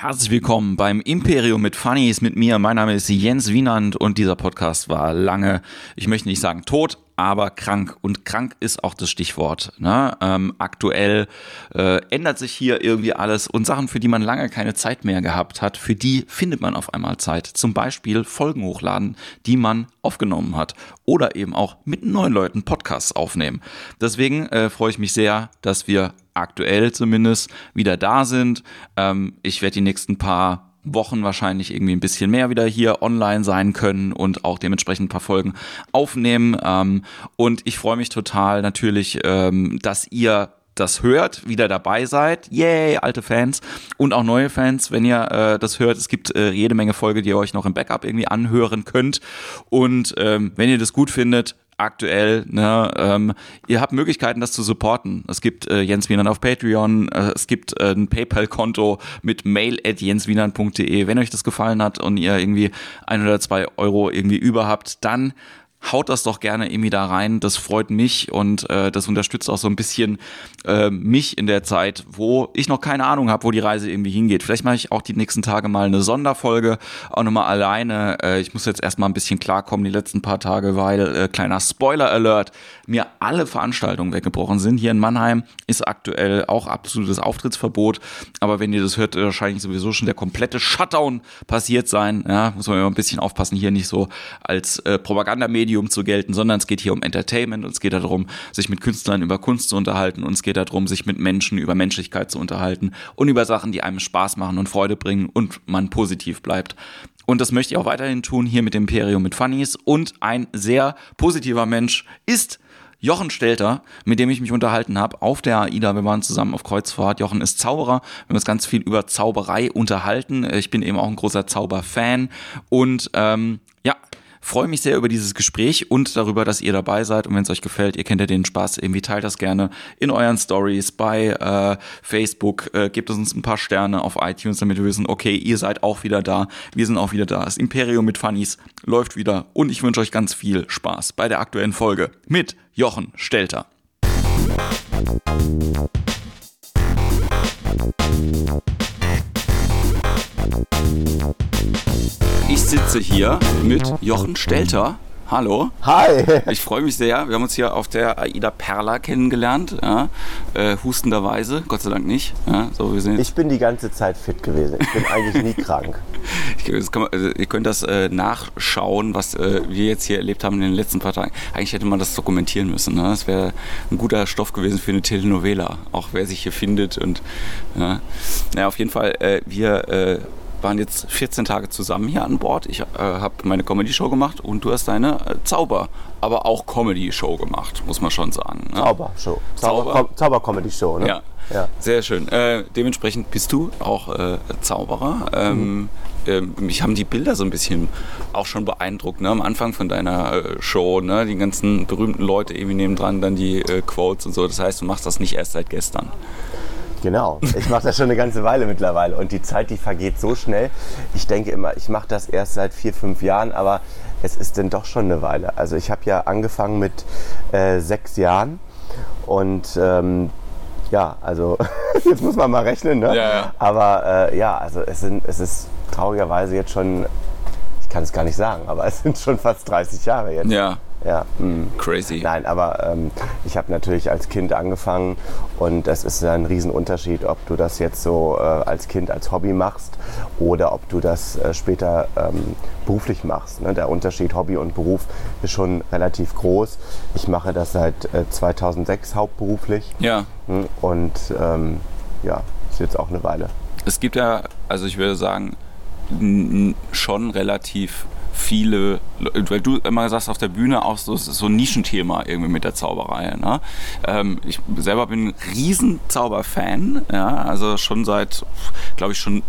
Herzlich willkommen beim Imperium mit Funnies mit mir. Mein Name ist Jens Wienand und dieser Podcast war lange, ich möchte nicht sagen tot, aber krank. Und krank ist auch das Stichwort. Ne? Ähm, aktuell äh, ändert sich hier irgendwie alles und Sachen, für die man lange keine Zeit mehr gehabt hat, für die findet man auf einmal Zeit. Zum Beispiel Folgen hochladen, die man aufgenommen hat. Oder eben auch mit neuen Leuten Podcasts aufnehmen. Deswegen äh, freue ich mich sehr, dass wir aktuell zumindest wieder da sind. Ähm, ich werde die nächsten paar Wochen wahrscheinlich irgendwie ein bisschen mehr wieder hier online sein können und auch dementsprechend ein paar Folgen aufnehmen. Ähm, und ich freue mich total natürlich, ähm, dass ihr das hört, wieder dabei seid. Yay, alte Fans und auch neue Fans, wenn ihr äh, das hört. Es gibt äh, jede Menge Folge, die ihr euch noch im Backup irgendwie anhören könnt. Und ähm, wenn ihr das gut findet, aktuell. Ne? Ähm, ihr habt Möglichkeiten, das zu supporten. Es gibt äh, Jens Wienand auf Patreon, äh, es gibt äh, ein PayPal-Konto mit mail at jenswienand.de. Wenn euch das gefallen hat und ihr irgendwie ein oder zwei Euro irgendwie über habt, dann haut das doch gerne irgendwie da rein. Das freut mich und äh, das unterstützt auch so ein bisschen äh, mich in der Zeit, wo ich noch keine Ahnung habe, wo die Reise irgendwie hingeht. Vielleicht mache ich auch die nächsten Tage mal eine Sonderfolge, auch nochmal alleine. Äh, ich muss jetzt erstmal ein bisschen klarkommen die letzten paar Tage, weil äh, kleiner Spoiler-Alert, mir alle Veranstaltungen weggebrochen sind. Hier in Mannheim ist aktuell auch absolutes Auftrittsverbot. Aber wenn ihr das hört, wahrscheinlich sowieso schon der komplette Shutdown passiert sein. Ja, muss man immer ein bisschen aufpassen, hier nicht so als äh, Propagandamedium Medium zu gelten, sondern es geht hier um Entertainment und es geht darum, sich mit Künstlern über Kunst zu unterhalten und es geht darum, sich mit Menschen über Menschlichkeit zu unterhalten und über Sachen, die einem Spaß machen und Freude bringen und man positiv bleibt. Und das möchte ich auch weiterhin tun hier mit Imperium mit Funnies. Und ein sehr positiver Mensch ist Jochen Stelter, mit dem ich mich unterhalten habe auf der AIDA. Wir waren zusammen auf Kreuzfahrt. Jochen ist Zauberer. Wir haben uns ganz viel über Zauberei unterhalten. Ich bin eben auch ein großer Zauberfan. Und ähm, ja, Freue mich sehr über dieses Gespräch und darüber, dass ihr dabei seid. Und wenn es euch gefällt, ihr kennt ja den Spaß, irgendwie teilt das gerne in euren Stories bei äh, Facebook. Äh, gebt uns ein paar Sterne auf iTunes, damit wir wissen, okay, ihr seid auch wieder da. Wir sind auch wieder da. Das Imperium mit Funnies läuft wieder. Und ich wünsche euch ganz viel Spaß bei der aktuellen Folge mit Jochen Stelter. Ich sitze hier mit Jochen Stelter. Hallo. Hi. Ich freue mich sehr. Wir haben uns hier auf der Aida Perla kennengelernt. Ja, äh, hustenderweise, Gott sei Dank nicht. Ja, so, wir sind ich bin die ganze Zeit fit gewesen. Ich bin eigentlich nie krank. Ich, man, also, ihr könnt das äh, nachschauen, was äh, wir jetzt hier erlebt haben in den letzten paar Tagen. Eigentlich hätte man das dokumentieren müssen. Ne? Das wäre ein guter Stoff gewesen für eine Telenovela. Auch wer sich hier findet. Und, ja. Naja, auf jeden Fall, äh, wir äh, waren jetzt 14 Tage zusammen hier an Bord. Ich äh, habe meine Comedy-Show gemacht und du hast deine äh, Zauber, aber auch Comedy-Show gemacht, muss man schon sagen. Ne? Zauber-Show. Zauber-Comedy-Show, ne? Ja. ja. Sehr schön. Äh, dementsprechend bist du auch äh, Zauberer. Ähm, mhm. Ähm, mich haben die Bilder so ein bisschen auch schon beeindruckt, ne? am Anfang von deiner äh, Show, ne? die ganzen berühmten Leute irgendwie nebendran, dann die äh, Quotes und so. Das heißt, du machst das nicht erst seit gestern. Genau, ich mache das schon eine ganze Weile mittlerweile und die Zeit, die vergeht so schnell. Ich denke immer, ich mache das erst seit vier, fünf Jahren, aber es ist denn doch schon eine Weile. Also ich habe ja angefangen mit äh, sechs Jahren und ähm, ja, also jetzt muss man mal rechnen, ne? Ja, ja. Aber äh, ja, also es, sind, es ist traurigerweise jetzt schon, ich kann es gar nicht sagen, aber es sind schon fast 30 Jahre jetzt. Ja. Ja. Mh. Crazy. Nein, aber ähm, ich habe natürlich als Kind angefangen und es ist ein Riesenunterschied, ob du das jetzt so äh, als Kind als Hobby machst oder ob du das äh, später ähm, beruflich machst. Ne? Der Unterschied Hobby und Beruf ist schon relativ groß. Ich mache das seit äh, 2006 hauptberuflich. Ja. Hm, und ähm, ja, ist jetzt auch eine Weile. Es gibt ja, also ich würde sagen, schon relativ viele, weil du immer sagst auf der Bühne auch so, so ein Nischenthema irgendwie mit der Zauberei. Ne? Ähm, ich selber bin ein riesen Zauberfan, ja, also schon seit, glaube ich, schon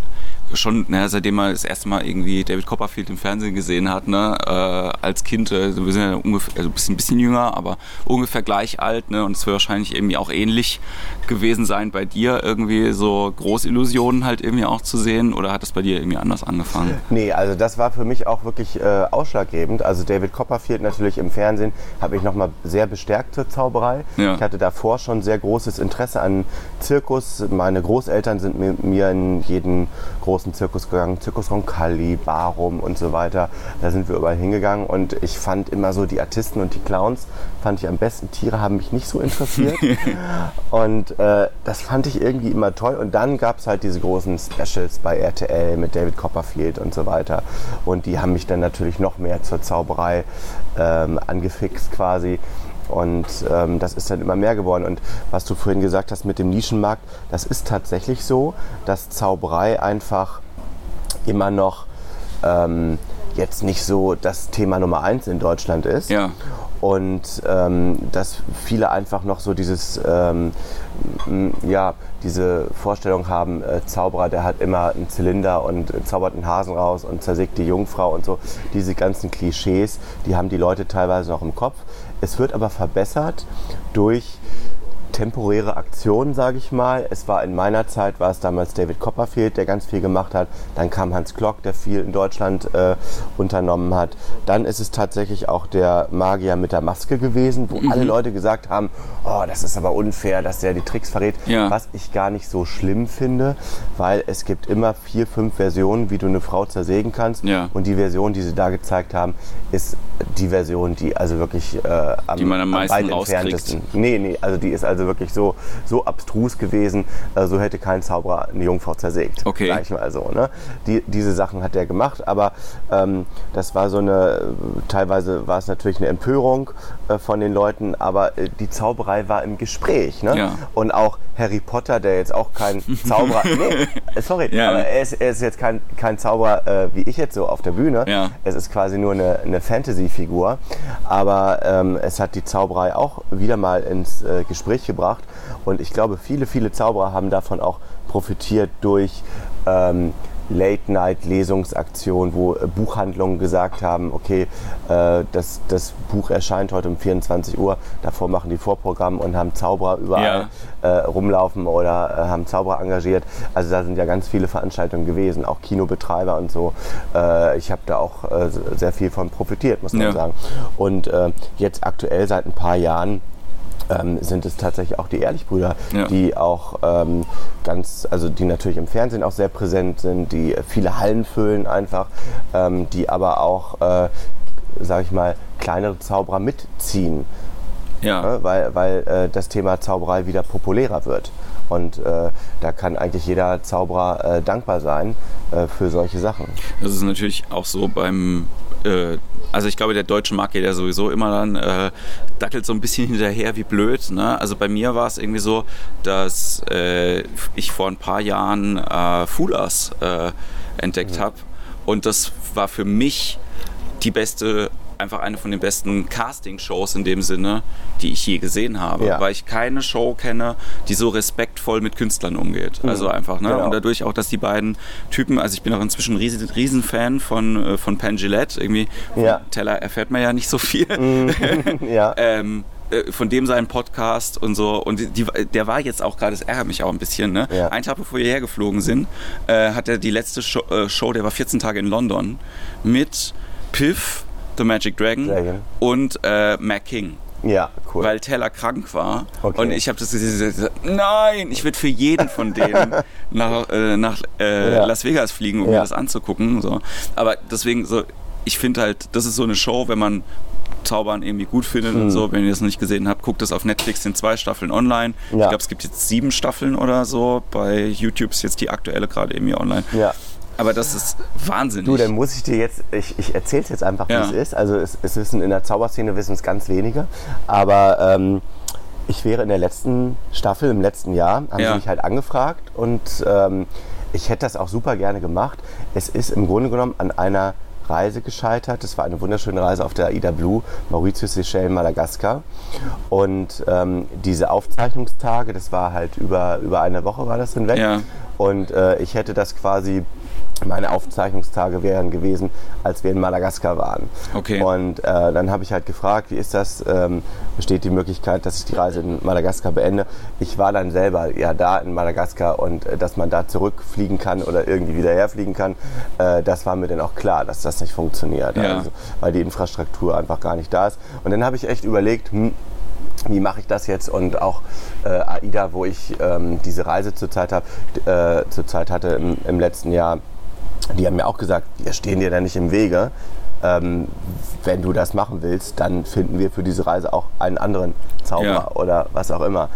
schon, naja, seitdem man das erste Mal irgendwie David Copperfield im Fernsehen gesehen hat, ne, äh, als Kind, also wir sind ja ungefähr, also ein bisschen, ein bisschen jünger, aber ungefähr gleich alt, ne, und es wird wahrscheinlich irgendwie auch ähnlich gewesen sein bei dir, irgendwie so Großillusionen halt irgendwie auch zu sehen, oder hat es bei dir irgendwie anders angefangen? Nee, also das war für mich auch wirklich äh, ausschlaggebend. Also David Copperfield natürlich im Fernsehen habe ich nochmal sehr bestärkt zur Zauberei. Ja. Ich hatte davor schon sehr großes Interesse an Zirkus. Meine Großeltern sind mit mir in jeden großen großen Zirkus gegangen, Zirkus Roncalli, Barum und so weiter. Da sind wir überall hingegangen und ich fand immer so die Artisten und die Clowns fand ich am besten. Tiere haben mich nicht so interessiert und äh, das fand ich irgendwie immer toll. Und dann gab es halt diese großen Specials bei RTL mit David Copperfield und so weiter und die haben mich dann natürlich noch mehr zur Zauberei ähm, angefixt quasi. Und ähm, das ist dann immer mehr geworden. Und was du vorhin gesagt hast mit dem Nischenmarkt, das ist tatsächlich so, dass Zauberei einfach immer noch ähm, jetzt nicht so das Thema Nummer eins in Deutschland ist. Ja. Und ähm, dass viele einfach noch so dieses, ähm, ja, diese Vorstellung haben, äh, Zauberer, der hat immer einen Zylinder und äh, zaubert einen Hasen raus und zersägt die Jungfrau und so. Diese ganzen Klischees, die haben die Leute teilweise noch im Kopf. Es wird aber verbessert durch temporäre Aktionen, sage ich mal. Es war in meiner Zeit, war es damals David Copperfield, der ganz viel gemacht hat. Dann kam Hans Klock, der viel in Deutschland äh, unternommen hat. Dann ist es tatsächlich auch der Magier mit der Maske gewesen, wo mhm. alle Leute gesagt haben, oh, das ist aber unfair, dass der die Tricks verrät. Ja. Was ich gar nicht so schlimm finde, weil es gibt immer vier, fünf Versionen, wie du eine Frau zersägen kannst. Ja. Und die Version, die sie da gezeigt haben, ist die Version, die also wirklich äh, am, die man am meisten am entferntesten. Nee, nee, also die ist also wirklich so, so abstrus gewesen, äh, so hätte kein Zauberer eine Jungfrau zersägt. Okay. Sag ich mal so. Ne? Die, diese Sachen hat er gemacht, aber ähm, das war so eine, teilweise war es natürlich eine Empörung äh, von den Leuten, aber äh, die Zauberei war im Gespräch. Ne? Ja. Und auch Harry Potter, der jetzt auch kein Zauberer, nee, sorry, ja. aber er ist, er ist, jetzt kein, kein Zauberer äh, wie ich jetzt so auf der Bühne. Ja. Es ist quasi nur eine, eine Fantasy-Figur, aber ähm, es hat die Zauberei auch wieder mal ins äh, Gespräch gebracht und ich glaube, viele, viele Zauberer haben davon auch profitiert durch ähm, Late-Night-Lesungsaktion, wo äh, Buchhandlungen gesagt haben, okay, äh, das, das Buch erscheint heute um 24 Uhr, davor machen die Vorprogramm und haben Zauberer überall ja. äh, rumlaufen oder äh, haben Zauberer engagiert. Also da sind ja ganz viele Veranstaltungen gewesen, auch Kinobetreiber und so. Äh, ich habe da auch äh, sehr viel von profitiert, muss man ja. sagen. Und jetzt aktuell seit ein paar Jahren ähm, sind es tatsächlich auch die Ehrlichbrüder, ja. die auch ähm, ganz, also die natürlich im Fernsehen auch sehr präsent sind, die viele Hallen füllen einfach, ähm, die aber auch, äh, sage ich mal, kleinere Zauberer mitziehen. Ja. Ne? Weil, weil äh, das Thema Zauberei wieder populärer wird. Und äh, da kann eigentlich jeder Zauberer äh, dankbar sein äh, für solche Sachen. Das ist natürlich auch so beim äh, also ich glaube, der deutsche Markt geht ja sowieso immer dann, äh, dackelt so ein bisschen hinterher wie blöd. Ne? Also bei mir war es irgendwie so, dass äh, ich vor ein paar Jahren äh, Fulas äh, entdeckt mhm. habe. Und das war für mich die beste einfach eine von den besten Casting-Shows in dem Sinne, die ich je gesehen habe, ja. weil ich keine Show kenne, die so respektvoll mit Künstlern umgeht. Mhm. Also einfach, ne? Genau. Und dadurch auch, dass die beiden Typen, also ich bin auch inzwischen ein riesen, riesen Fan von, äh, von Penn Gillette, irgendwie ja. Teller erfährt man ja nicht so viel. Mhm. ja. ähm, äh, von dem seinen Podcast und so. Und die, der war jetzt auch gerade, das ärgert mich auch ein bisschen, ne? Ja. Ein Tag bevor wir hergeflogen sind, äh, hat er die letzte Show, äh, Show, der war 14 Tage in London, mit Piff, The Magic Dragon, Dragon. und äh, Mac King. Ja, cool. Weil Taylor krank war. Okay. Und ich habe das gesehen, nein, ich würde für jeden von denen nach, äh, nach äh, ja. Las Vegas fliegen, um ja. mir das anzugucken. So. Aber deswegen, so, ich finde halt, das ist so eine Show, wenn man Zaubern irgendwie gut findet hm. und so. Wenn ihr das noch nicht gesehen habt, guckt es auf Netflix, sind zwei Staffeln online. Ja. Ich glaube, es gibt jetzt sieben Staffeln oder so. Bei YouTube ist jetzt die aktuelle gerade irgendwie online. Ja. Aber das ist wahnsinnig. Du, dann muss ich dir jetzt, ich, ich erzähle es jetzt einfach, wie ja. es ist. Also es, es wissen in der Zauberszene wissen es ganz wenige. Aber ähm, ich wäre in der letzten Staffel, im letzten Jahr, haben ja. sie mich halt angefragt und ähm, ich hätte das auch super gerne gemacht. Es ist im Grunde genommen an einer Reise gescheitert. Das war eine wunderschöne Reise auf der Aida Blue, Mauritius, Seychellen, Madagaskar. Und ähm, diese Aufzeichnungstage, das war halt über, über eine Woche war das hinweg. Ja. Und äh, ich hätte das quasi meine Aufzeichnungstage wären gewesen, als wir in Madagaskar waren. Okay. Und äh, dann habe ich halt gefragt, wie ist das? Ähm, besteht die Möglichkeit, dass ich die Reise in Madagaskar beende? Ich war dann selber ja da in Madagaskar und äh, dass man da zurückfliegen kann oder irgendwie wieder herfliegen kann, äh, das war mir dann auch klar, dass das nicht funktioniert. Ja. Also, weil die Infrastruktur einfach gar nicht da ist. Und dann habe ich echt überlegt, hm, wie mache ich das jetzt und auch äh, AIDA, wo ich ähm, diese Reise zurzeit, hab, äh, zurzeit hatte im, im letzten Jahr, die haben mir auch gesagt, wir stehen dir da nicht im Wege. Ähm, wenn du das machen willst, dann finden wir für diese Reise auch einen anderen Zauberer ja. oder was auch immer.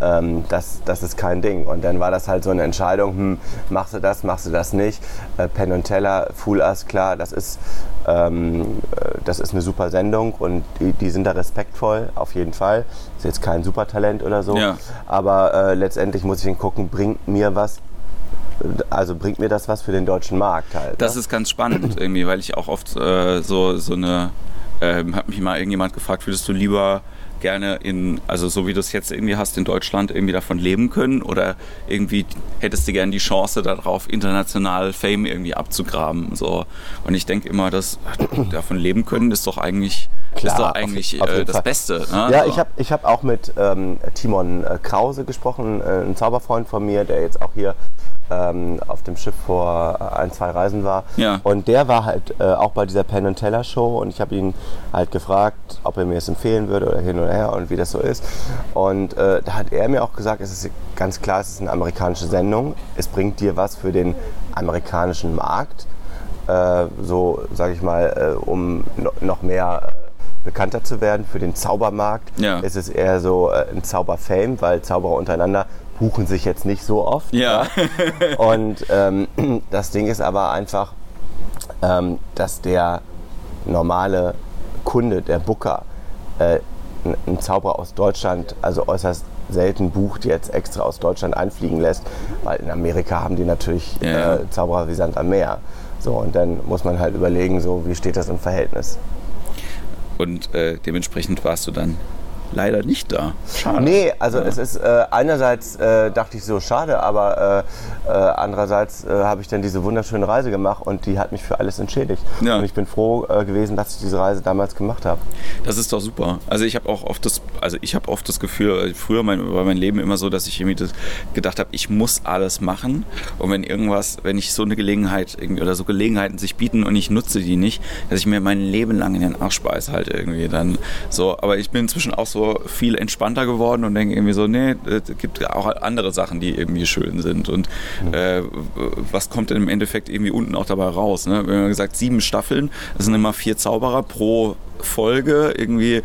Ähm, das, das ist kein Ding. Und dann war das halt so eine Entscheidung, hm, machst du das, machst du das nicht. Äh, Penn und Teller, Full Us, klar, das ist, ähm, äh, das ist eine super Sendung und die, die, sind da respektvoll, auf jeden Fall. Ist jetzt kein Supertalent oder so. Ja. Aber äh, letztendlich muss ich ihn gucken, bringt mir was, also bringt mir das was für den deutschen Markt halt. Das ne? ist ganz spannend irgendwie, weil ich auch oft äh, so, so eine, äh, hat mich mal irgendjemand gefragt, würdest du lieber gerne in, also so wie du es jetzt irgendwie hast, in Deutschland irgendwie davon leben können oder irgendwie hättest du gerne die Chance darauf, international Fame irgendwie abzugraben. So. Und ich denke immer, dass davon leben können ist doch eigentlich, Klar, ist doch eigentlich auf, auf äh, das Fall. Beste. Ne? Ja, ich habe ich hab auch mit ähm, Timon äh, Krause gesprochen, äh, ein Zauberfreund von mir, der jetzt auch hier ähm, auf dem Schiff vor ein, zwei Reisen war. Ja. Und der war halt äh, auch bei dieser Penn Teller Show und ich habe ihn halt gefragt, ob er mir es empfehlen würde oder hin oder her und wie das so ist. Und äh, da hat er mir auch gesagt, es ist ganz klar, es ist eine amerikanische Sendung. Es bringt dir was für den amerikanischen Markt. Äh, so, sage ich mal, äh, um noch mehr äh, bekannter zu werden. Für den Zaubermarkt ja. ist es eher so äh, ein Zauberfame, weil Zauberer untereinander buchen sich jetzt nicht so oft. Ja. ja? Und ähm, das Ding ist aber einfach, ähm, dass der normale Kunde, der Booker, äh, einen Zauberer aus Deutschland, also äußerst selten bucht, jetzt extra aus Deutschland einfliegen lässt, weil in Amerika haben die natürlich ja. äh, Zauberer wie Sand am Meer. So, und dann muss man halt überlegen, so, wie steht das im Verhältnis. Und äh, dementsprechend warst du dann leider nicht da. Schade. Nee, also ja. es ist äh, einerseits äh, dachte ich so schade, aber äh, äh andererseits äh, habe ich dann diese wunderschöne Reise gemacht und die hat mich für alles entschädigt. Ja. Und ich bin froh äh, gewesen, dass ich diese Reise damals gemacht habe. Das ist doch super. Also ich habe auch oft das, also ich habe oft das Gefühl, früher mein, war mein Leben immer so, dass ich irgendwie das gedacht habe, ich muss alles machen und wenn irgendwas, wenn ich so eine Gelegenheit irgendwie oder so Gelegenheiten sich bieten und ich nutze die nicht, dass ich mir mein Leben lang in den Arsch speise halt irgendwie dann so. Aber ich bin inzwischen auch so viel entspannter geworden und denke irgendwie so, nee, es gibt auch andere Sachen, die irgendwie schön sind. Und äh, was kommt denn im Endeffekt irgendwie unten auch dabei raus? Ne? Wir haben gesagt, sieben Staffeln, das sind immer vier Zauberer pro Folge irgendwie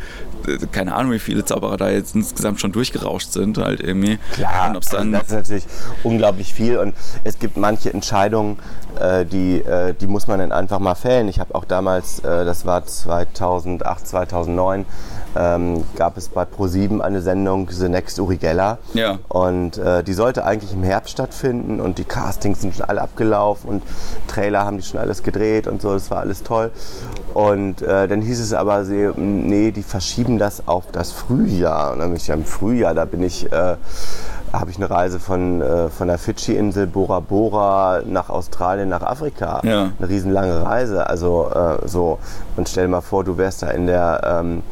keine Ahnung, wie viele Zauberer da jetzt insgesamt schon durchgerauscht sind, halt irgendwie. Klar, und dann das ist natürlich unglaublich viel und es gibt manche Entscheidungen, äh, die, äh, die muss man dann einfach mal fällen. Ich habe auch damals, äh, das war 2008, 2009, ähm, gab es bei Pro7 eine Sendung, The Next Uri Geller. Ja. Und äh, die sollte eigentlich im Herbst stattfinden und die Castings sind schon alle abgelaufen und Trailer haben die schon alles gedreht und so, das war alles toll. Und äh, dann hieß es aber, sie, nee, die verschieben das auf das Frühjahr. Und dann bin ich ja im Frühjahr, da bin ich, äh, habe ich eine Reise von, äh, von der Fidschi-Insel Bora Bora nach Australien, nach Afrika. Ja. Eine riesenlange Reise. Also äh, so, und stell dir mal vor, du wärst da in der, ähm,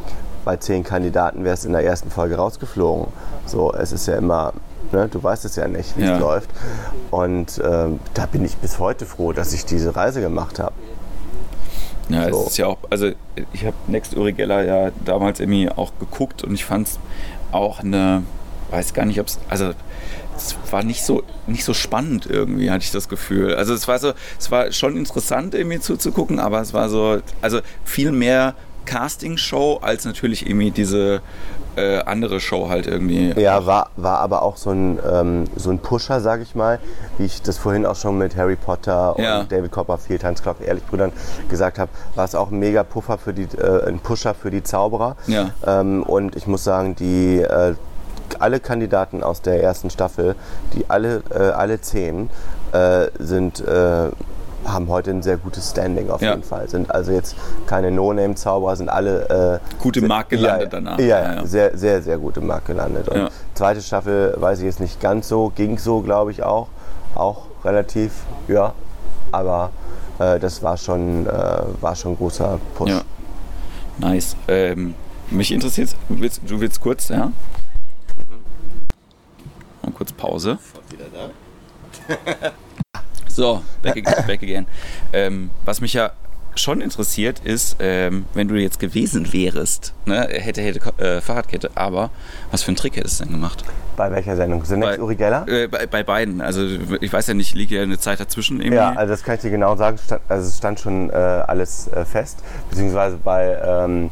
bei zehn Kandidaten wärst in der ersten Folge rausgeflogen. So, es ist ja immer, Ne, du weißt es ja nicht, wie ja. es läuft. Und ähm, da bin ich bis heute froh, dass ich diese Reise gemacht habe. Ja, so. es ist ja auch, also ich habe Next Uri Geller ja damals irgendwie auch geguckt und ich fand es auch eine, weiß gar nicht, ob es, also es war nicht so, nicht so spannend irgendwie, hatte ich das Gefühl. Also es war so, es war schon interessant irgendwie zuzugucken, aber es war so, also viel mehr Casting-Show als natürlich irgendwie diese äh, andere Show halt irgendwie. Ja, war, war aber auch so ein, ähm, so ein Pusher, sag ich mal, wie ich das vorhin auch schon mit Harry Potter ja. und David Copperfield, Hans Klock, Ehrlich Brüdern gesagt habe, war es auch ein mega Puffer für die, äh, ein Pusher für die Zauberer. Ja. Ähm, und ich muss sagen, die äh, alle Kandidaten aus der ersten Staffel, die alle, äh, alle zehn, äh, sind äh, haben heute ein sehr gutes Standing auf ja. jeden Fall. Sind also jetzt keine No-Name-Zauberer, sind alle. Äh, gut im Markt gelandet ja, danach. Ja, ja, sehr, sehr, sehr gut im Markt gelandet. Und zweite Staffel weiß ich jetzt nicht ganz so, ging so, glaube ich auch. Auch relativ, ja. Aber äh, das war schon, äh, war schon ein großer Push. Ja. Nice. Ähm, mich interessiert, du willst, du willst kurz, ja? Mal kurz Pause. Wieder da. So, back, back again. Ähm, was mich ja schon interessiert ist, ähm, wenn du jetzt gewesen wärst, ne, hätte, hätte äh, Fahrradkette, aber was für einen Trick hättest du denn gemacht? Bei welcher Sendung? Sinex Bei- Uri Geller? Äh, bei, bei beiden. Also ich weiß ja nicht, liegt ja eine Zeit dazwischen irgendwie. Ja, also das kann ich dir genau sagen. Stand, also es stand schon äh, alles äh, fest. Beziehungsweise bei, ähm,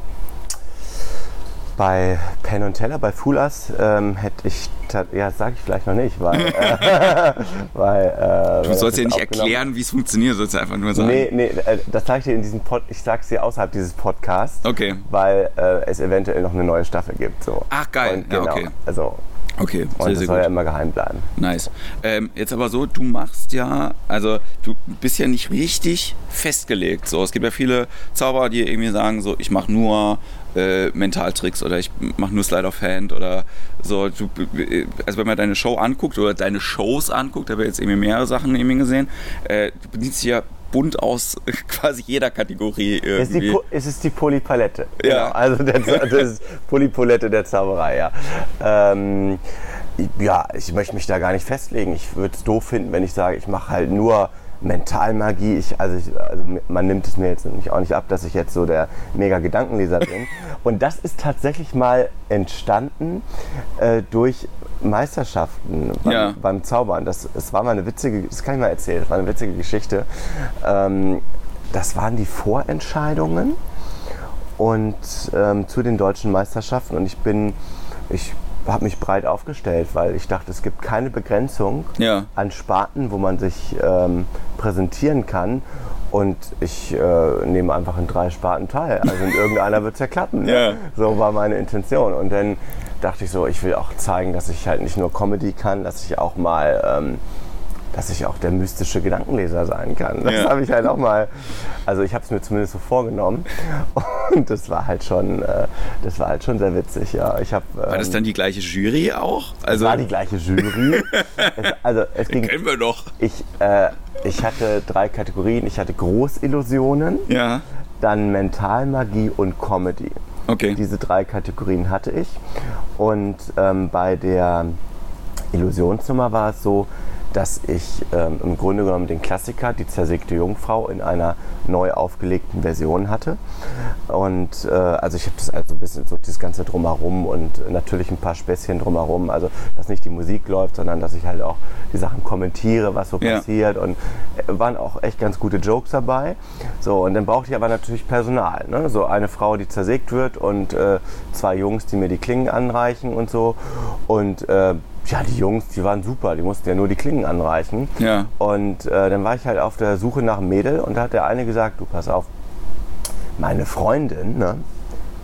bei Penn und Teller, bei Fool Us, ähm, hätte ich, ja, das sage ich vielleicht noch nicht, weil, äh, weil äh, du sollst ja nicht erklären, wie es funktioniert, sollst du einfach nur sagen. Nee, nee, äh, das sage ich dir in diesem Pod, ich sag's dir außerhalb dieses Podcasts, Okay. weil äh, es eventuell noch eine neue Staffel gibt. So. Ach, geil. Und Ja, genau, okay. Also, Okay, und sehr, das sehr soll ja gut. immer geheim bleiben. Nice. Ähm, jetzt aber so, du machst ja, also du bist ja nicht richtig festgelegt. So, es gibt ja viele Zauberer, die irgendwie sagen, so, ich mache nur äh, Mentaltricks oder ich mache nur Slide of Hand oder so. Du, äh, also wenn man deine Show anguckt oder deine Shows anguckt, da habe ich jetzt irgendwie mehrere Sachen irgendwie gesehen, äh, du bedienst dich ja bunt aus quasi jeder Kategorie Es ist, die, irgendwie. Es ist die Polypalette. Ja. Genau. Also der, das ist Polypalette der Zauberei, ja. Ähm, ja, ich möchte mich da gar nicht festlegen. Ich würde es doof finden, wenn ich sage, ich mache halt nur Mentalmagie. Ich, also, ich, also man nimmt es mir jetzt nämlich auch nicht ab, dass ich jetzt so der mega Gedankenleser bin. Und das ist tatsächlich mal entstanden äh, durch Meisterschaften beim, Ja. beim Zaubern. Das, das war mal eine witzige, das kann ich mal erzählen, das war eine witzige Geschichte. Ähm, das waren die Vorentscheidungen und ähm, zu den deutschen Meisterschaften und ich bin, ich habe mich breit aufgestellt, weil ich dachte, es gibt keine Begrenzung Ja. an Sparten, wo man sich ähm, präsentieren kann. Und ich äh, nehme einfach in drei Sparten teil. Also in irgendeiner wird es ja klappen. Ne? Ja. So war meine Intention. Und dann dachte ich so, ich will auch zeigen, dass ich halt nicht nur Comedy kann, dass ich auch mal, ähm, dass ich auch der mystische Gedankenleser sein kann. Das Ja. habe ich halt auch mal, also ich habe es mir zumindest so vorgenommen. Und das war halt schon, äh, das war halt schon sehr witzig. Ja, ich habe. War das dann die gleiche Jury auch? Also war die gleiche Jury. es, also es ging kennen wir doch. ich, äh, ich hatte drei Kategorien. Ich hatte Großillusionen, Ja. dann Mentalmagie und Comedy. Okay. Diese drei Kategorien hatte ich. Und ähm, bei der Illusionsnummer war es so, dass ich ähm, im Grunde genommen den Klassiker, die zersägte Jungfrau, in einer neu aufgelegten Version hatte. Und äh, also ich habe das also ein bisschen so das ganze drumherum und natürlich ein paar Späßchen drumherum. Also dass nicht die Musik läuft, sondern dass ich halt auch die Sachen kommentiere, was so Ja. passiert. Und äh, waren auch echt ganz gute Jokes dabei. So, und dann brauchte ich aber natürlich Personal. Ne? So eine Frau, die zersägt wird und äh, zwei Jungs, die mir die Klingen anreichen und so. Und äh, ja, die Jungs, die waren super, die mussten ja nur die Klingen anreichen. Ja. Und äh, dann war ich halt auf der Suche nach einem Mädel und da hat der eine gesagt, du pass auf, meine Freundin, ne,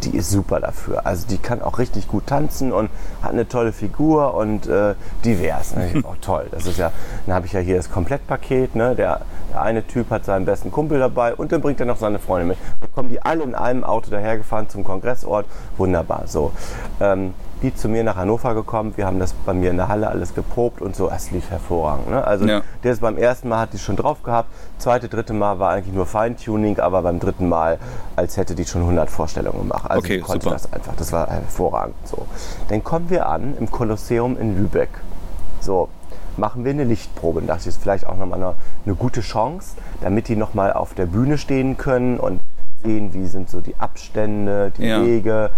die ist super dafür. Also die kann auch richtig gut tanzen und hat eine tolle Figur und äh, divers. Ne? Ich, oh, toll, das ist ja, dann habe ich ja hier das Komplettpaket. Ne? Der, der eine Typ hat seinen besten Kumpel dabei und dann bringt er noch seine Freundin mit. Dann kommen die alle in einem Auto dahergefahren zum Kongressort. Wunderbar. So. Ähm, die zu mir nach Hannover gekommen. Wir haben das bei mir in der Halle alles geprobt und so. Es lief hervorragend. Ne? Also Ja. der ist beim ersten Mal hat die schon drauf gehabt. Zweite, dritte Mal war eigentlich nur Feintuning, aber beim dritten Mal, als hätte die schon 100 Vorstellungen gemacht. Also Okay, konnte super. das einfach. Das war hervorragend. So. Dann kommen wir an im Kolosseum in Lübeck. So, machen wir eine Lichtprobe. Und dachte ich, ist vielleicht auch nochmal eine, eine gute Chance, damit die nochmal auf der Bühne stehen können und sehen, wie sind so die Abstände, die Ja. Wege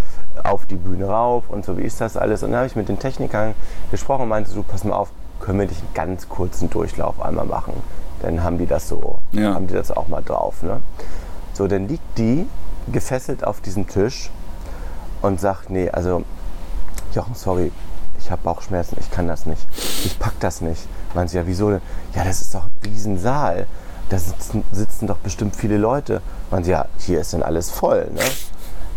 auf die Bühne rauf und so, wie ist das alles. Und dann habe ich mit den Technikern gesprochen und meinte, du, pass mal auf, können wir dich einen ganz kurzen Durchlauf einmal machen. Dann haben die das so, Ja. haben die das auch mal drauf. Ne? So, dann liegt die gefesselt auf diesem Tisch und sagt, nee, also Jochen, sorry, ich habe Bauchschmerzen, ich kann das nicht. Ich pack das nicht. Meint sie, ja, wieso denn? Ja, das ist doch ein Riesensaal. Da sitzen, sitzen doch bestimmt viele Leute. Meint sie, ja, hier ist denn alles voll, ne?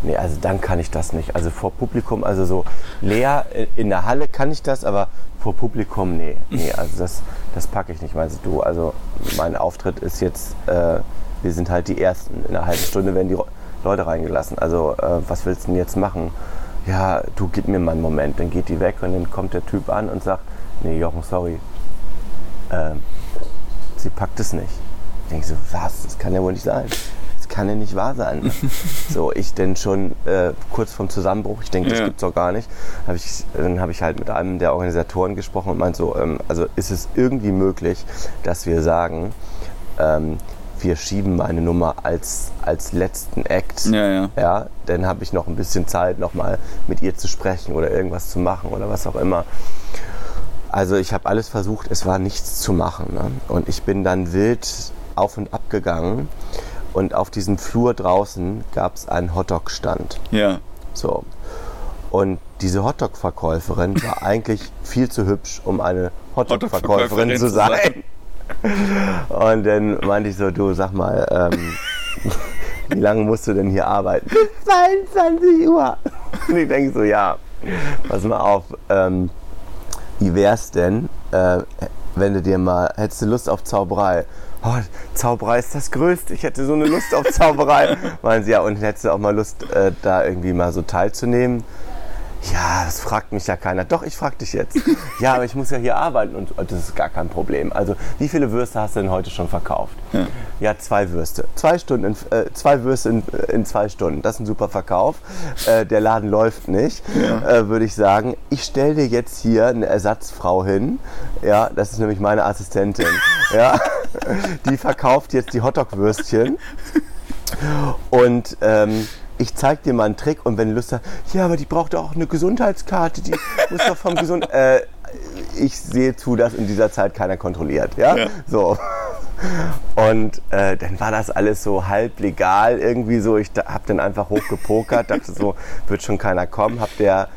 Nee, also dann kann ich das nicht. Also vor Publikum, also so leer äh, in der Halle kann ich das, aber vor Publikum, nee. Nee, also das, das packe ich nicht. Meinst du, also mein Auftritt ist jetzt, äh, wir sind halt die Ersten. In einer halben Stunde werden die Leute reingelassen. Also äh, was willst du denn jetzt machen? Ja, du gib mir mal einen Moment. Dann geht die weg und dann kommt der Typ an und sagt, nee, Jochen, sorry. Ähm, sie packt es nicht. Ich denke so, was? Das kann ja wohl nicht sein. Kann ja nicht wahr sein. so, ich denn schon äh, kurz vorm Zusammenbruch, ich denke, das Ja. gibt's doch gar nicht. Hab ich, dann habe ich halt mit einem der Organisatoren gesprochen und meinte so, ähm, also ist es irgendwie möglich, dass wir sagen, ähm, wir schieben meine Nummer als, als letzten Act. Ja, ja. Ja, dann habe ich noch ein bisschen Zeit, nochmal mit ihr zu sprechen oder irgendwas zu machen oder was auch immer. Also ich habe alles versucht, es war nichts zu machen. Ne? Und ich bin dann wild auf und ab gegangen und auf diesem Flur draußen gab es einen Hotdog-Stand. Ja. So. Und diese Hotdog-Verkäuferin war eigentlich viel zu hübsch, um eine Hotdog-Verkäuferin Hotdog-Verkäuferin zu sein. Und dann meinte ich so, du sag mal, ähm, wie lange musst du denn hier arbeiten? Bis 22 Uhr. Und ich denke so, ja, pass mal auf, ähm, wie wär's denn, äh, wenn du dir mal, hättest du Lust auf Zauberei? Oh, Zauberei ist das Größte. Ich hätte so eine Lust auf Zauberei. Meinen sie, ja, und hättest du auch mal Lust, äh, da irgendwie mal so teilzunehmen? Ja, das fragt mich ja keiner. Doch, ich frag dich jetzt. Ja, aber ich muss ja hier arbeiten und, das ist gar kein Problem. Also, wie viele Würste hast du denn heute schon verkauft? Ja. Ja, zwei Würste. Zwei Stunden, in, äh, zwei Würste in, in zwei Stunden. Das ist ein super Verkauf. Äh, der Laden läuft nicht, äh, würde ich sagen. Ich stelle dir jetzt hier eine Ersatzfrau hin. Ja, das ist nämlich meine Assistentin. Ja, die verkauft jetzt die Hotdog-Würstchen. Und ähm, ich zeig dir mal einen Trick und wenn Lust hast, ja, aber die braucht auch eine Gesundheitskarte, die muss doch vom Gesund... Äh, ich sehe zu, dass in dieser Zeit keiner kontrolliert, ja? Ja. So. Und äh, dann war das alles so halb legal irgendwie so. Ich da, hab dann einfach hochgepokert, dachte so, wird schon keiner kommen. Hab der,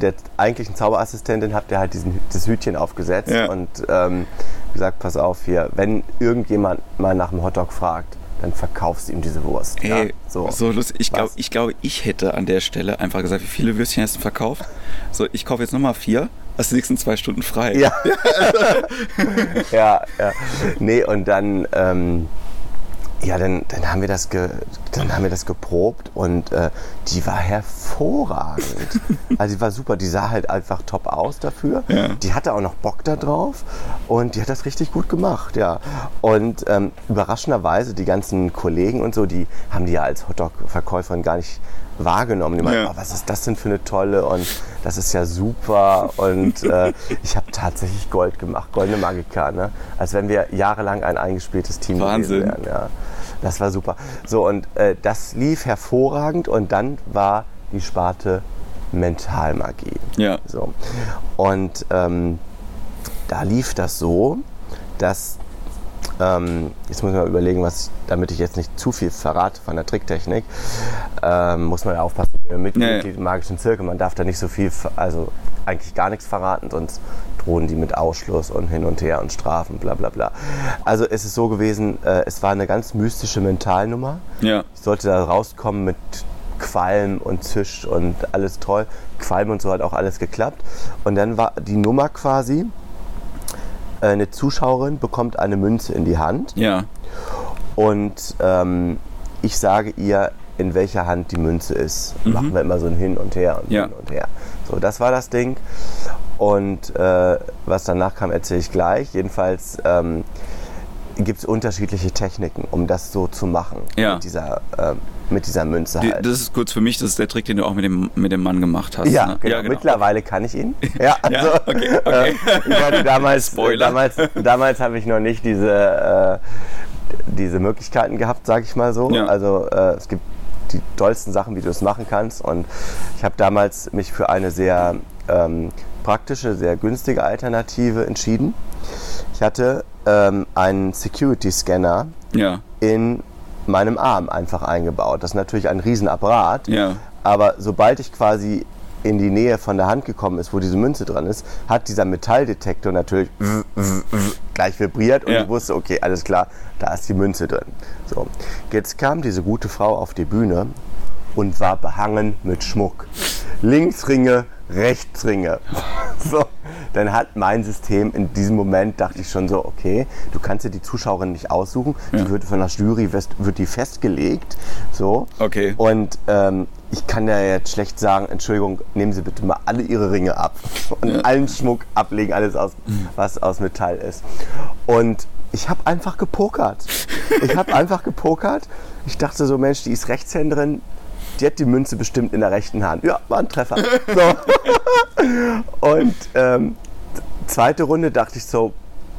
der eigentlichen Zauberassistentin, hab der halt diesen, das Hütchen aufgesetzt Ja. und ähm, gesagt, pass auf hier, wenn irgendjemand mal nach einem Hotdog fragt, dann verkaufst du ihm diese Wurst. ja? Ey, so. lustig. Ich glaube, ich, glaub, ich hätte an der Stelle einfach gesagt, wie viele Würstchen hast du verkauft? So, ich kaufe jetzt nochmal vier, hast die nächsten zwei Stunden frei. Ja. ja, ja. Nee, und dann, ähm, ja, dann, dann, haben wir das ge, dann haben wir das geprobt und äh, die war hervorragend. Also die war super, die sah halt einfach top aus dafür. Ja. Die hatte auch noch Bock da drauf und die hat das richtig gut gemacht, ja. Und ähm, überraschenderweise, die ganzen Kollegen und so, die haben die ja als Hotdog-Verkäuferin gar nicht wahrgenommen. Die meinten, Ja. oh, was ist das denn für eine tolle und das ist ja super und äh, ich habe tatsächlich Gold gemacht, goldene Magika, ne? als wenn wir jahrelang ein eingespieltes Team Wahnsinn. gewesen wären. Ja. Das war super. So und äh, das lief hervorragend und dann war die Sparte Mentalmagie. Ja. So. Und ähm, da lief das so, dass, ähm, jetzt muss ich mal überlegen, was, damit ich jetzt nicht zu viel verrate von der Tricktechnik, ähm, muss man ja aufpassen, mit im magischen Zirkel, man darf da nicht so viel, also eigentlich gar nichts verraten, sonst drohen die mit Ausschluss und hin und her und Strafen, bla bla bla. Also es ist so gewesen, äh, es war eine ganz mystische Mentalnummer. Ja. Ich sollte da rauskommen mit Qualm und Zisch und alles toll. Qualm und so hat auch alles geklappt. Und dann war die Nummer quasi, eine Zuschauerin bekommt eine Münze in die Hand Ja. und ähm, ich sage ihr, in welcher Hand die Münze ist. Machen wir immer so ein Hin und Her und Ja. Hin und Her. So, das war das Ding. Und äh, was danach kam, erzähle ich gleich. Jedenfalls ähm, gibt es unterschiedliche Techniken, um das so zu machen. Ja. Mit dieser, ähm, mit dieser Münze Die, halt. das ist kurz für mich, das ist der Trick, den du auch mit dem, mit dem Mann gemacht hast. Ja, ne? genau. Mittlerweile kann ich ihn. Ja, also, Ja, okay, okay. Äh, ich hatte damals, Spoiler. damals, damals habe ich noch nicht diese, äh, diese Möglichkeiten gehabt, sage ich mal so. Ja. Also äh, es gibt die tollsten Sachen, wie du es machen kannst. Und ich habe damals mich für eine sehr ähm, praktische, sehr günstige Alternative entschieden. Ich hatte ähm, einen Security-Scanner Ja. in meinem Arm einfach eingebaut. Das ist natürlich ein Riesenapparat. Ja. Aber sobald ich quasi in die Nähe von der Hand gekommen ist, wo diese Münze dran ist, hat dieser Metalldetektor natürlich gleich vibriert und Ja. ich wusste, okay, alles klar, da ist die Münze drin. So, jetzt kam diese gute Frau auf die Bühne und war behangen mit Schmuck. Linksringe, Rechtsringe. So, dann hat mein System in diesem Moment, dachte ich schon so, okay, du kannst dir die Zuschauerin nicht aussuchen, Ja. die wird von der Jury wird die festgelegt. So. Okay. Und ähm, ich kann ja jetzt schlecht sagen, Entschuldigung, nehmen Sie bitte mal alle Ihre Ringe ab und allen Schmuck ablegen, alles aus, was aus Metall ist. Und ich habe einfach gepokert. Ich habe einfach gepokert. Ich dachte so, Mensch, die ist Rechtshänderin, die hat die Münze bestimmt in der rechten Hand. Ja, war ein Treffer. So. Und ähm, zweite Runde dachte ich so,